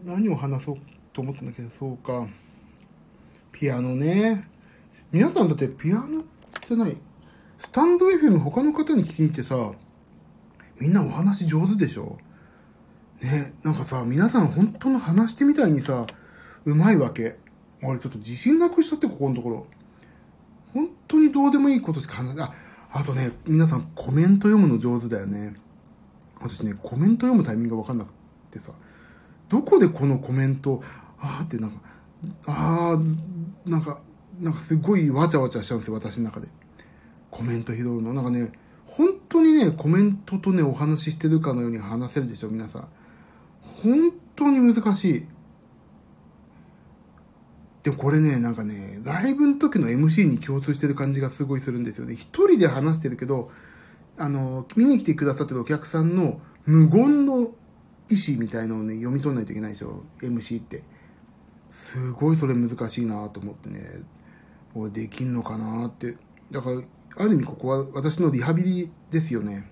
何を話そうと思ったんだけど、そうか。ピアノね。皆さんだってピアノじゃない。スタンド FM 他の方に聞きに行ってさ、みんなお話上手でしょね、なんかさ、皆さん本当の話してみたいにさ、うまいわけ。俺ちょっと自信なくしちゃって、ここのところ。本当にどうでもいいことしか話あ、あとね、皆さんコメント読むの上手だよね。私ね、コメント読むタイミングがわかんなくてさ、どこでこのコメント、あーってなんか、あー、なんか、なんかすごいわちゃわちゃしちゃうんですよ、私の中で。コメント拾うの。なんかね、本当にね、コメントとね、お話ししてるかのように話せるでしょ、皆さん。本当に難しい。でもこれね、なんかね、ライブの時の MC に共通してる感じがすごいするんですよね。一人で話してるけど、あの、見に来てくださってるお客さんの無言の意思みたいのをね、読み取らないといけないでしょ、MC って。すごいそれ難しいなと思ってね、俺できんのかなって。だから、ある意味ここは私のリハビリですよね。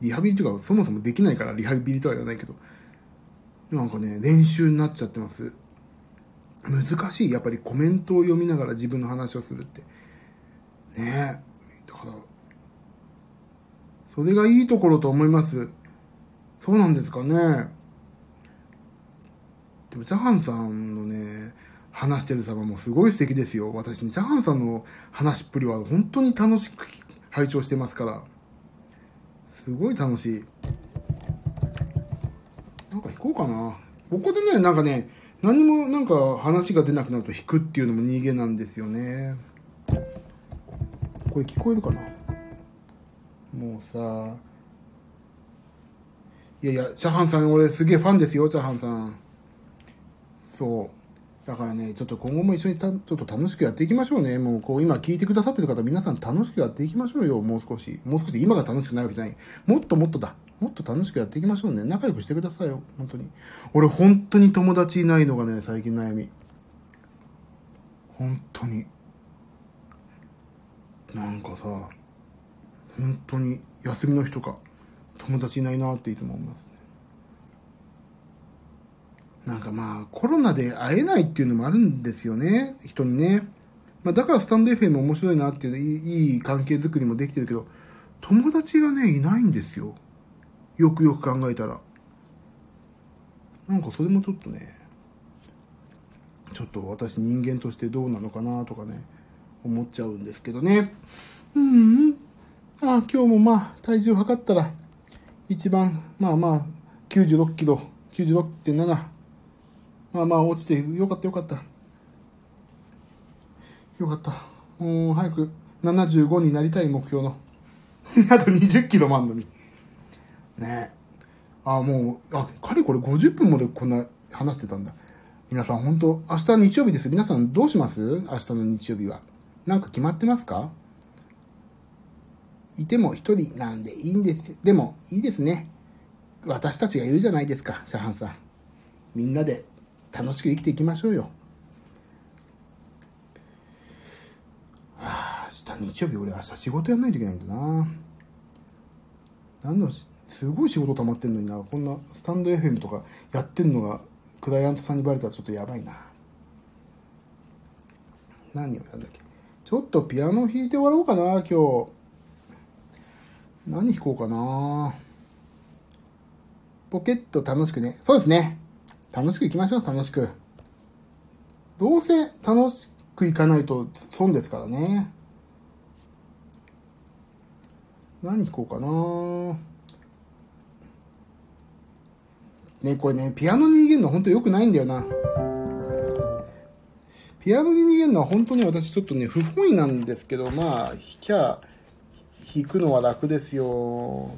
リハビリというか、そもそもできないからリハビリとは言わないけど。なんかね、練習になっちゃってます。難しい。やっぱりコメントを読みながら自分の話をするって。ねえ。だから、それがいいところと思います。そうなんですかね。でも、チャハンさんのね、話してる様もすごい素敵ですよ。私、チャハンさんの話っぷりは本当に楽しく拝聴してますから。すごい楽しい。なんか弾こうかな。ここでね、なんかね、何もなんか話が出なくなると弾くっていうのも逃げなんですよね。これ聞こえるかな？もうさ、いやいや、チャーハンさん俺すげえファンですよ、チャーハンさん。そう。だからね、ちょっと今後も一緒にた、ちょっと楽しくやっていきましょうね。もうこう今聞いてくださってる方皆さん楽しくやっていきましょうよ、もう少し。もう少し今が楽しくないわけじゃない。もっともっとだ。もっと楽しくやっていきましょうね。仲良くしてくださいよ。本当に。俺本当に友達いないのがね、最近悩み。本当に。なんかさ、本当に休みの日とか友達いないなっていつも思います。なんかまあコロナで会えないっていうのもあるんですよね。人にね。まあだからスタンド FM 面白いなっていういい関係づくりもできてるけど、友達がね、いないんですよ。よくよく考えたら。なんかそれもちょっとね、ちょっと私人間としてどうなのかなとかね、思っちゃうんですけどね。うん、ああ、今日もまあ、体重測ったら、一番、まあまあ、96キロ、96.7。まあまあ、落ちて、よかったよかった。よかった。もう、早く、75になりたい目標の。あと20キロもあんのに。ねえあ、もう、あ、かれこれ50分までこんな話してたんだ。皆さん本当明日日曜日です。皆さんどうします？明日の日曜日は。なんか決まってますか？いても一人なんでいいんです。でも、いいですね。私たちが言うじゃないですか、シャハンさん。みんなで楽しく生きていきましょうよ。はあ、明日日曜日俺明日仕事やんないといけないんだな。何の、すごい仕事溜まってんのにな、こんなスタンド FM とかやってんのがクライアントさんにバレたらちょっとやばいな。何をやんだっけ。ちょっとピアノ弾いて終わろうかな、今日。何弾こうかな。ポケット楽しくね。そうですね。楽しく行きましょう、楽しく。どうせ楽しく行かないと損ですからね。何弾こうかな。ね、これね、ピアノに逃げるの本当良くないんだよな。ピアノに逃げるのは本当に私ちょっとね、不本意なんですけど、まあ、弾きゃ、弾くのは楽ですよ。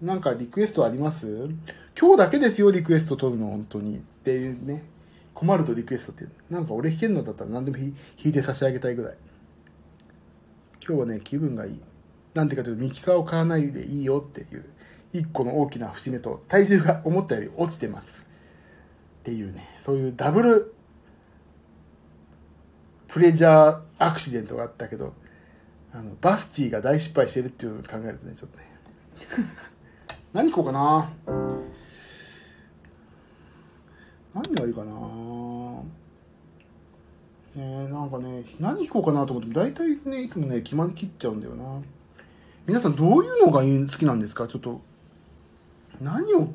なんかリクエストあります？今日だけですよ、リクエスト取るの、本当に。っていうね。困るとリクエストっていう。なんか俺弾けるのだったら何でも弾いて差し上げたいぐらい。今日はね、気分がいい。なんていうかというと、ミキサーを買わないでいいよっていう。一個の大きな節目と、体重が思ったより落ちてます。っていうね、そういうダブルプレジャーアクシデントがあったけど、あの、バスチーが大失敗してるっていうのを考えるとね、ちょっとね。何行こうかな何がいいかなねなんかね、何弾こうかなと思って、大体ね、いつもね、決まりきっちゃうんだよな。皆さんどういうのが好きなんですか？ちょっと、何を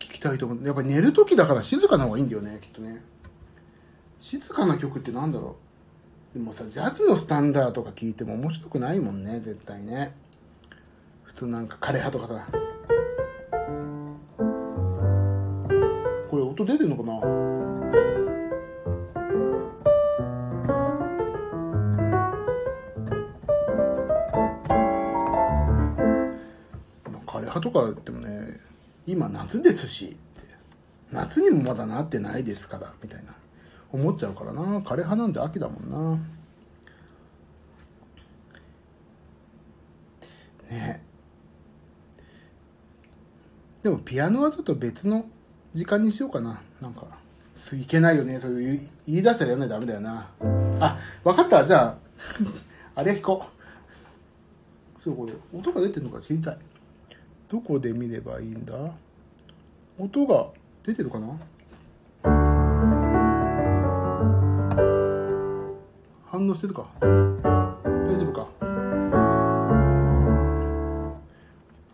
聞きたいと思って、やっぱり寝る時だから静かな方がいいんだよね、きっとね。静かな曲ってなんだろう？でもさ、ジャズのスタンダードとか聞いても面白くないもんね、絶対ね。普通なんか枯葉とかさ。音出てんのかな？枯葉とかでもね、今夏ですし。夏にもまだなってないですから、みたいな。思っちゃうからな。枯葉なんて秋だもんな。ねでもピアノはちょっと別の時間にしようかな。なんか、いけないよね。そういう言い出したらやんないとダメだよな。あ、わかった。じゃあ、あれ弾こう。そう、これ、音が出てるのか知りたい。どこで見ればいいんだ？音が出てるかな？反応してるか？大丈夫か？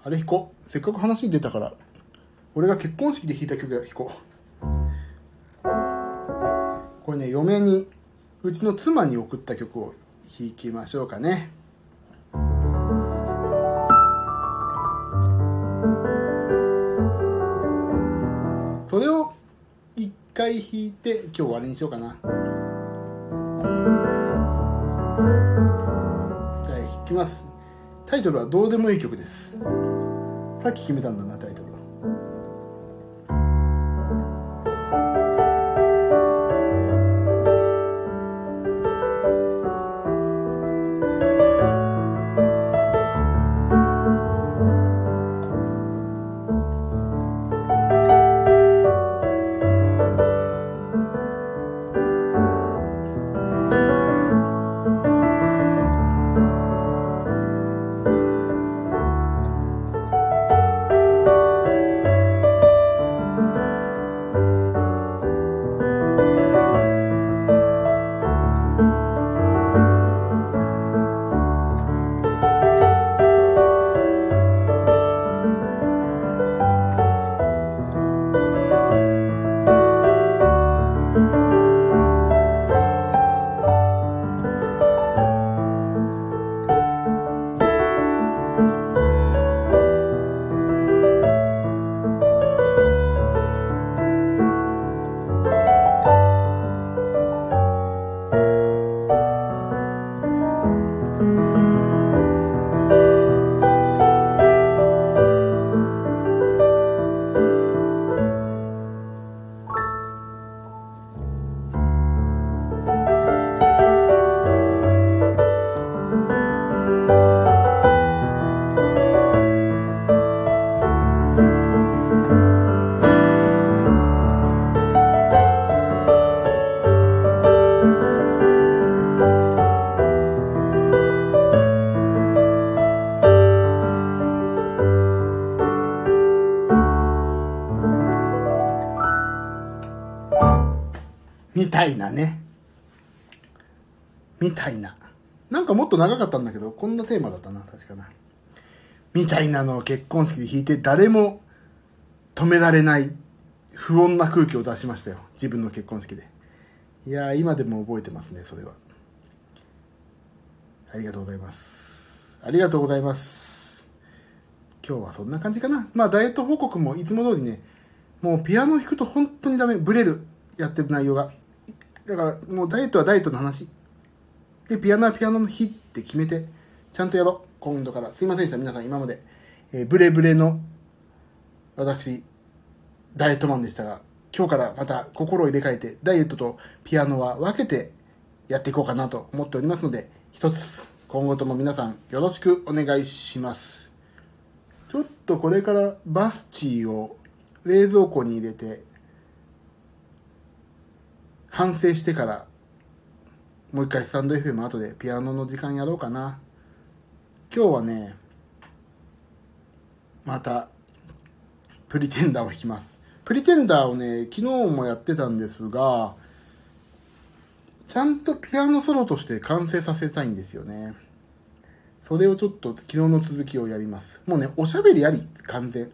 あれ弾こうせっかく話に出たから俺が結婚式で弾いた曲弾こう。これね嫁にうちの妻に送った曲を弾きましょうかね。それを一回弾いて今日終わりにしようかな。じゃあ弾きます。タイトルはどうでもいい曲です。さっき決めたんだなタイトル「長かったんだけど、こんなテーマだったな、確かな。みたいなのを結婚式で弾いて、誰も止められない不穏な空気を出しましたよ。自分の結婚式で。いや、今でも覚えてますね、それは。ありがとうございます。ありがとうございます。今日はそんな感じかな。まあ、ダイエット報告もいつも通りね、もうピアノ弾くと本当にダメ、ブレる、やってる内容が。だから、もうダイエットはダイエットの話。で、ピアノはピアノの日って決めて、ちゃんとやろう。今度から。すいませんでした、皆さん今まで。えーブレブレの、私、ダイエットマンでしたが、今日からまた心を入れ替えて、ダイエットとピアノは分けてやっていこうかなと思っておりますので、一つ、今後とも皆さんよろしくお願いします。ちょっとこれからバスチーを冷蔵庫に入れて、反省してから、もう一回スタンド FM 後でピアノの時間やろうかな。今日はね、また、プリテンダーを弾きます。プリテンダーをね、昨日もやってたんですが、ちゃんとピアノソロとして完成させたいんですよね。それをちょっと昨日の続きをやります。もうね、おしゃべりあり、完全。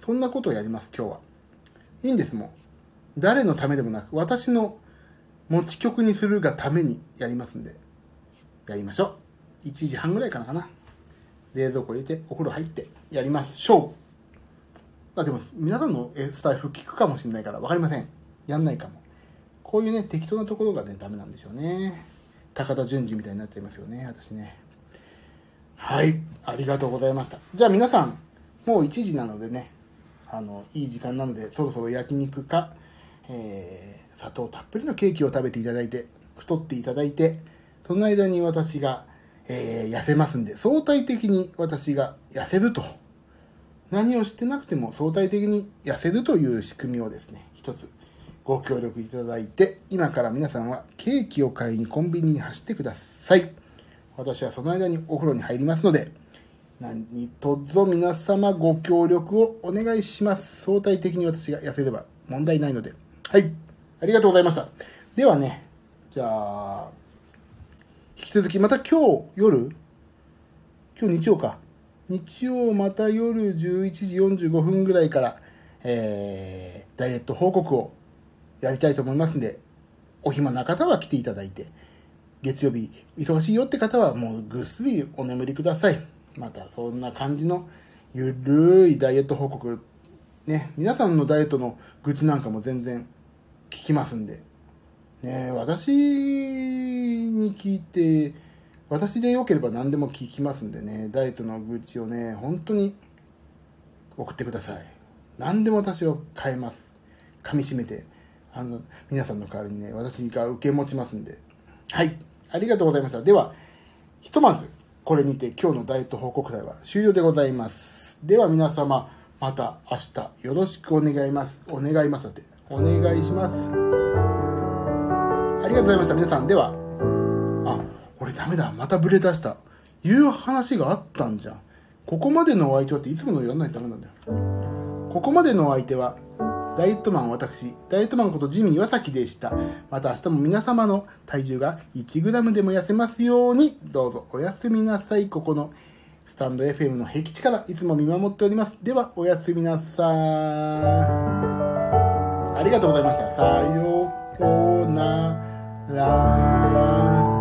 そんなことをやります、今日は。いいんです、もう。誰のためでもなく、私の持ち曲にするがためにやりますんで、やりましょう。1時半ぐらいからかな。冷蔵庫入れて、お風呂入って、やりましょう。あ、でも、皆さんのスタイフ聞くかもしれないから、わかりません。やんないかも。こういうね、適当なところがね、ダメなんでしょうね。高田純次みたいになっちゃいますよね、私ね。はい、ありがとうございました。じゃあ皆さん、もう1時なのでね、あの、いい時間なので、そろそろ焼肉か、えー、砂糖たっぷりのケーキを食べていただいて、太っていただいて、その間に私が、えー痩せますんで、相対的に私が痩せると。何をしてなくても相対的に痩せるという仕組みをですね、一つご協力いただいて、今から皆さんはケーキを買いにコンビニに走ってください。私はその間にお風呂に入りますので、何卒皆様ご協力をお願いします。相対的に私が痩せれば問題ないので。はい。ありがとうございました。ではね、じゃあ、引き続きまた今日夜今日日曜か。日曜また夜11時45分ぐらいから、えー、ダイエット報告をやりたいと思いますんで、お暇な方は来ていただいて、月曜日忙しいよって方はもうぐっすりお眠りください。またそんな感じのゆるいダイエット報告、ね、皆さんのダイエットの愚痴なんかも全然聞きますんで、ね、私に聞いて、私でよければ何でも聞きますんでね、ダイエットの愚痴をね、本当に送ってください。何でも私は変えます。噛み締めて、あの、皆さんの代わりにね、私が受け持ちますんで。はい。ありがとうございました。では、ひとまず、これにて今日のダイエット報告会は終了でございます。では皆様、また明日よろしくお願います。お願いますって。お願いします。ありがとうございました。皆さん、では、あ、俺ダメだ。またブレ出した。いう話があったんじゃん。ここまでのお相手はっていつものやらないとダメなんだよ。ここまでのお相手は、ダイエットマン私、ダイエットマンことジミー岩崎でした。また明日も皆様の体重が 1g でも痩せますように、どうぞおやすみなさい。ここのスタンド FM の僻地からいつも見守っております。では、おやすみなさい。ありがとうございました。さようなら。